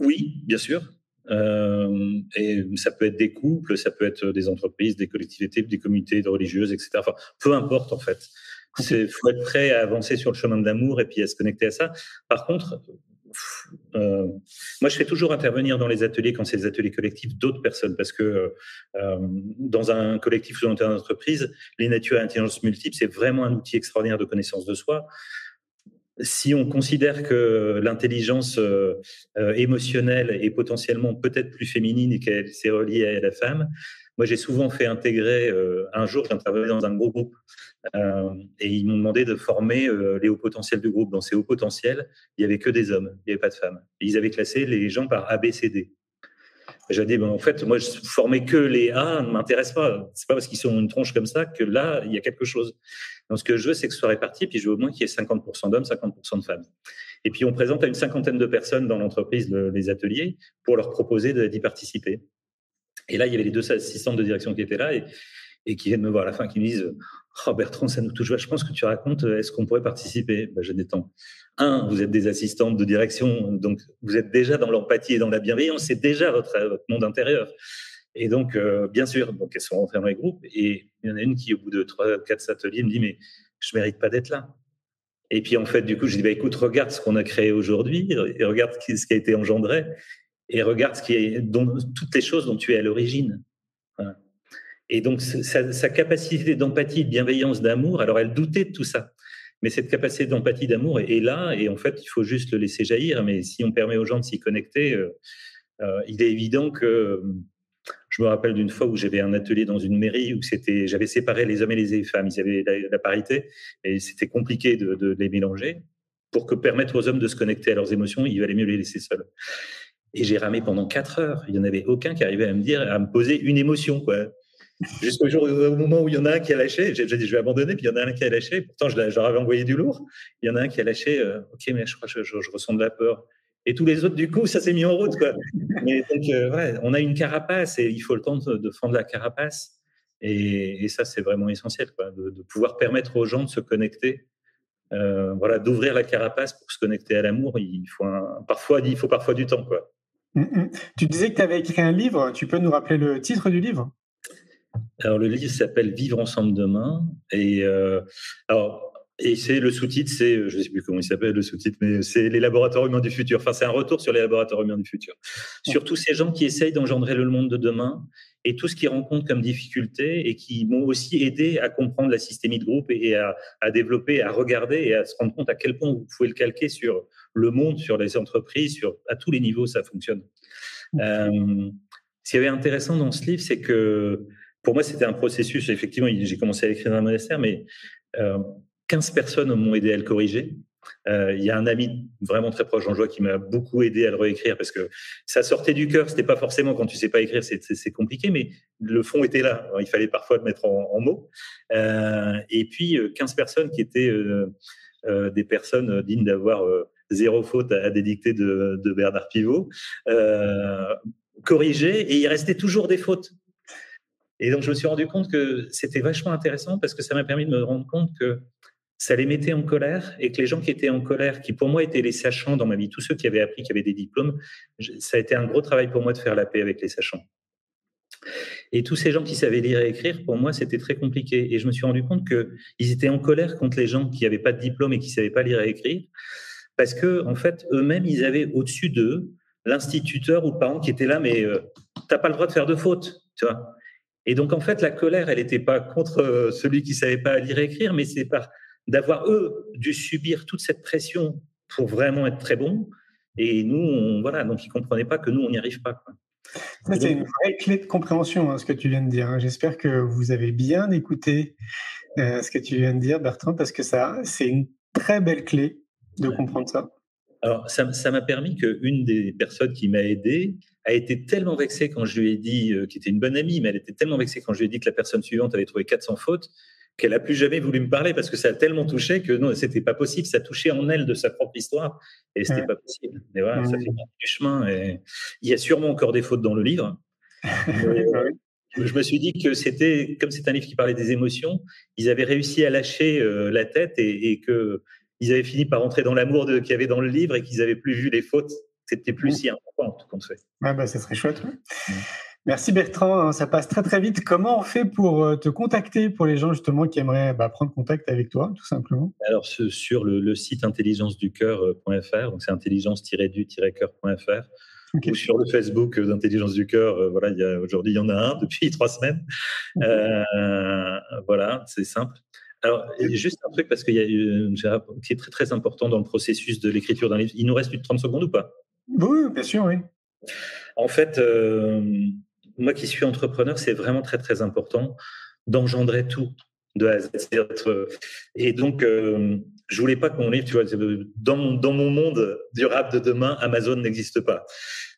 oui, bien sûr. Euh, et ça peut être des couples, ça peut être des entreprises, des collectivités, des communautés religieuses, etc. Enfin, peu importe en fait. Il faut être prêt à avancer sur le chemin de l'amour et puis à se connecter à ça. Par contre, euh, moi, je fais toujours intervenir dans les ateliers, quand c'est des ateliers collectifs, d'autres personnes, parce que euh, dans un collectif ou dans une entreprise, les natures et intelligence multiples, c'est vraiment un outil extraordinaire de connaissance de soi si on considère que l'intelligence euh, euh, émotionnelle est potentiellement peut-être plus féminine et qu'elle s'est reliée à la femme, moi j'ai souvent fait intégrer, euh, un jour j'intervenais dans un gros groupe et ils m'ont demandé de former les hauts potentiels du groupe. Dans ces hauts potentiels, il n'y avait que des hommes, il n'y avait pas de femmes. Et ils avaient classé les gens par A, B, C, D. J'ai dit, ben, en fait, moi, je formais que les A ne m'intéresse pas. C'est pas parce qu'ils sont une tronche comme ça que là, il y a quelque chose. Donc, ce que je veux, c'est que ce soit réparti, puis je veux au moins qu'il y ait 50% d'hommes, 50% de femmes. Et puis, on présente à une cinquantaine de personnes dans l'entreprise les ateliers pour leur proposer d'y participer. Et là, il y avait les deux assistantes de direction qui étaient là et, qui viennent me voir à la fin, qui me disent Oh Bertrand, ça nous touche vachement ce que tu racontes. Est-ce qu'on pourrait participer? Ben, J'ai des. Un, vous êtes des assistantes de direction, donc vous êtes déjà dans l'empathie et dans la bienveillance. C'est déjà votre, monde intérieur. Et donc, euh, bien sûr, donc elles sont rentrées dans les groupes. Et il y en a une qui, au bout de trois, quatre ateliers, me dit mais je mérite pas d'être là. Et puis en fait, du coup, je dis bah écoute, regarde ce qu'on a créé aujourd'hui, et regarde ce qui a été engendré, et regarde ce qui est, toutes les choses dont tu es à l'origine. Et donc, sa, capacité d'empathie, de bienveillance, d'amour, alors elle doutait de tout ça. Mais cette capacité d'empathie, d'amour est, là, et en fait, il faut juste le laisser jaillir. Mais si on permet aux gens de s'y connecter, euh, euh, il est évident que. Je me rappelle d'une fois où j'avais un atelier dans une mairie où c'était, j'avais séparé les hommes et les femmes. Ils avaient la, parité et c'était compliqué de, de, les mélanger. Pour que permettre aux hommes de se connecter à leurs émotions, il valait mieux les laisser seuls. Et j'ai ramé pendant quatre heures. Il n'y en avait aucun qui arrivait à me dire, à me poser une émotion, quoi. Jusqu'au jour, au moment où il y en a un qui a lâché, j'ai dit je vais abandonner, puis il y en a un qui a lâché. Pourtant, je, leur avais envoyé du lourd. Il y en a un qui a lâché. Euh, ok, mais je crois que je, ressens de la peur. Et tous les autres, du coup, ça s'est mis en route. Quoi. Mais donc, euh, on a une carapace et il faut le temps de, de fendre la carapace. Et, ça, c'est vraiment essentiel, quoi, de, pouvoir permettre aux gens de se connecter. Euh, voilà, d'ouvrir la carapace pour se connecter à l'amour. Il faut parfois, il faut parfois du temps, quoi. Mm, mm. Tu disais que tu avais écrit un livre. Tu peux nous rappeler le titre du livre? Alors, le livre s'appelle Vivre ensemble demain. Et, euh, alors, et c'est le sous-titre, c'est, je ne sais plus comment il s'appelle le sous-titre, mais c'est les laboratoires humains du futur. Enfin, c'est un retour sur les laboratoires humains du futur. Sur tous ces gens qui essayent d'engendrer le monde de demain et tout ce qu'ils rencontrent comme difficulté et qui m'ont aussi aidé à comprendre la systémie de groupe et à, à, développer, à regarder et à se rendre compte à quel point vous pouvez le calquer sur le monde, sur les entreprises, sur, à tous les niveaux, ça fonctionne. Euh, ce qui est intéressant dans ce livre, c'est que pour moi, c'était un processus. Effectivement, j'ai commencé à écrire dans un monastère, mais euh, 15 personnes m'ont aidé à le corriger. Euh, il y a un ami vraiment très proche, Jean-Joie, qui m'a beaucoup aidé à le réécrire parce que ça sortait du cœur. C'était pas forcément quand tu sais pas écrire, c'est compliqué, mais le fond était là. il fallait parfois le mettre en, mots. Euh, et puis 15 euh, personnes qui étaient euh, euh, des personnes dignes d'avoir zéro faute à, des dictées de, de Bernard Pivot, corrigées, et il restait toujours des fautes. Et donc, je me suis rendu compte que c'était vachement intéressant parce que ça m'a permis de me rendre compte que ça les mettait en colère et que les gens qui étaient en colère, qui pour moi étaient les sachants dans ma vie, tous ceux qui avaient appris, qui avaient des diplômes, ça a été un gros travail pour moi de faire la paix avec les sachants. Et tous ces gens qui savaient lire et écrire, pour moi, c'était très compliqué. Et je me suis rendu compte qu'ils étaient en colère contre les gens qui n'avaient pas de diplôme et qui ne savaient pas lire et écrire, parce que en fait, eux-mêmes, ils avaient au-dessus d'eux l'instituteur ou le parent qui était là, mais tu euh, t'as pas le droit de faire de faute, tu vois. Et donc, en fait, la colère, elle n'était pas contre euh, celui qui savait pas lire et écrire, mais c'est par d'avoir, eux, dû subir toute cette pression pour vraiment être très bon. Et nous, on, voilà, donc ils comprenaient pas que nous, on n'y arrive pas. C'est une vraie clé de compréhension, hein, ce que tu viens de dire. Hein. J'espère que vous avez bien écouté euh, ce que tu viens de dire, Bertrand, parce que ça, c'est une très belle clé de comprendre ça. Alors, ça m'a permis qu'une des personnes qui m'a aidé a été tellement vexée quand je lui ai dit, euh, qui était une bonne amie, mais elle était tellement vexée quand je lui ai dit que la personne suivante avait trouvé 400 fautes, qu'elle a plus jamais voulu me parler parce que ça a tellement touché que non, c'était pas possible. Ça touchait en elle de sa propre histoire et c'était pas possible. Mais voilà, ça fait partie du chemin. Et il y a sûrement encore des fautes dans le livre. je me suis dit que c'était, comme c'est un livre qui parlait des émotions, ils avaient réussi à lâcher euh, la tête et, et que ils avaient fini par entrer dans l'amour qu'il y avait dans le livre et qu'ils avaient plus vu les fautes. C'était plus si important tout compte fait. Ouais, bah, ça serait chouette. Merci Bertrand, hein, ça passe très très vite. Comment on fait pour euh, te contacter pour les gens justement qui aimeraient bah, prendre contact avec toi, tout simplement? Alors sur le, site intelligenceducœur.fr, donc c'est intelligence-du-cœur.fr, ou sur le Facebook d'Intelligence du cœur. Euh, voilà, aujourd'hui il y en a un depuis trois semaines. Euh, voilà, c'est simple. Alors, juste un truc, parce qu'il y a qui est très très important dans le processus de l'écriture d'un livre. Il nous reste plus de 30 secondes ou pas? Oui, bien sûr, oui. En fait, moi qui suis entrepreneur, c'est vraiment très très important d'engendrer tout de A à Z. Et donc, euh, je voulais pas que mon livre, tu vois, dans, dans mon monde durable de demain, Amazon n'existe pas.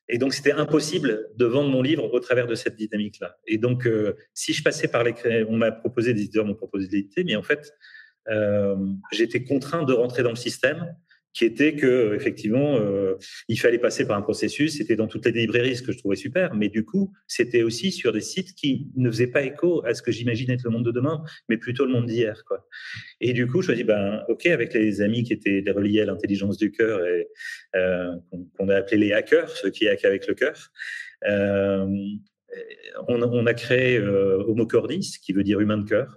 Et donc, c'était impossible de vendre mon livre au travers de cette dynamique-là. Et donc, euh, si je passais par les... On m'a proposé, des éditeurs m'ont proposé d'éditer, mais en fait, euh, j'étais contraint de rentrer dans le système qui était que effectivement euh, il fallait passer par un processus. C'était dans toutes les librairies, ce que je trouvais super, mais du coup c'était aussi sur des sites qui ne faisaient pas écho à ce que j'imaginais être le monde de demain, mais plutôt le monde d'hier, quoi. Et du coup je me dis ben ok avec les amis qui étaient reliés à l'intelligence du cœur et euh, qu'on a appelé les hackers, ceux qui hackent avec le cœur. Euh, on, on, a créé euh, Homo Cordis, qui veut dire humain de cœur,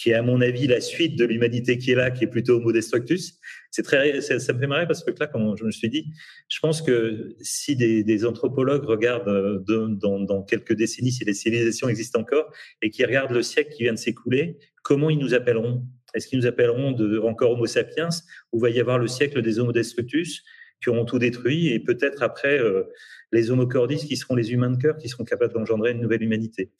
qui est à mon avis la suite de l'humanité qui est là, qui est plutôt Homo Destructus. C'est très, ça, me fait marrer parce que là, comme je me suis dit, je pense que si des, anthropologues regardent euh, dans, quelques décennies, si les civilisations existent encore, et qui regardent le siècle qui vient de s'écouler, comment ils nous appelleront? Est-ce qu'ils nous appelleront de, encore Homo sapiens? Ou va y avoir le siècle des Homo Destructus qui auront tout détruit et peut-être après euh, les homocordis qui seront les humains de cœur qui seront capables d'engendrer une nouvelle humanité.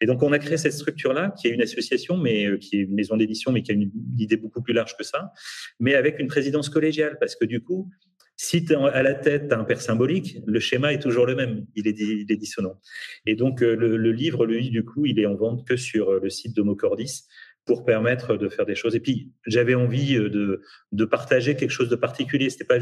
Et donc on a créé cette structure-là qui est une association, mais euh, qui est une maison d'édition, mais qui a une, idée beaucoup plus large que ça, mais avec une présidence collégiale parce que du coup, si à la tête, as un père symbolique, le schéma est toujours le même, il est, dissonant. Et donc euh, le, le, livre, lui, du coup, il est en vente que sur le site d'Homocordis pour permettre de faire des choses. Et puis, j'avais envie euh, de, partager quelque chose de particulier. C'était pas,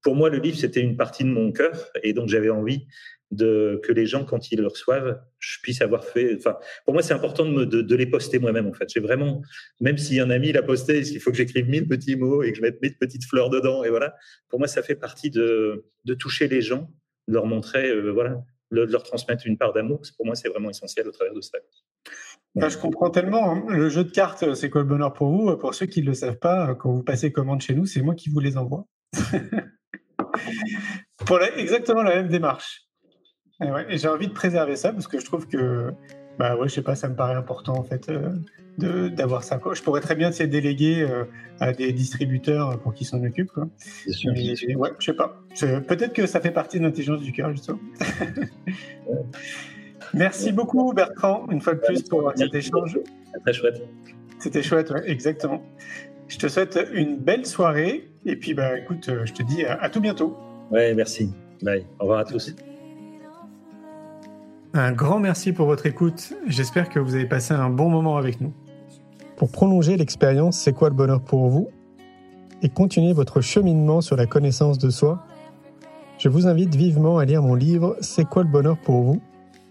pour moi, le livre, c'était une partie de mon cœur. Et donc, j'avais envie de, que les gens, quand ils le reçoivent, je puisse avoir fait. Enfin, pour moi, c'est important de, me, les poster moi-même, en fait. J'ai vraiment, même si un ami l'a posté, il faut que j'écrive mille petits mots et que je mette mille petites fleurs dedans. Et voilà. Pour moi, ça fait partie de, de toucher les gens, de leur montrer, euh, voilà, de leur transmettre une part d'amour. Pour moi, c'est vraiment essentiel au travers de ça. Bah, je comprends tellement. Hein. Le jeu de cartes, c'est quoi le bonheur pour vous? Pour ceux qui ne le savent pas, quand vous passez commande chez nous, c'est moi qui vous les envoie. pour exactement la même démarche. Et, j'ai envie de préserver ça parce que je trouve que, bah ouais, je sais pas, ça me paraît important en fait euh, d'avoir ça. Je pourrais très bien c'est déléguer euh, à des distributeurs pour qu'ils s'en occupent. Quoi. Mais, ouais, je sais pas. Peut-être que ça fait partie de l'intelligence du cœur justement. Merci beaucoup Bertrand, une fois de plus pour cet échange. Très chouette. C'était chouette, exactement. Je te souhaite une belle soirée et puis bah écoute, euh, je te dis à, tout bientôt. Ouais, merci. Bye. Au revoir à tous. Un grand merci pour votre écoute. J'espère que vous avez passé un bon moment avec nous. Pour prolonger l'expérience C'est quoi le bonheur pour vous? Et continuer votre cheminement sur la connaissance de soi, je vous invite vivement à lire mon livre C'est quoi le bonheur pour vous?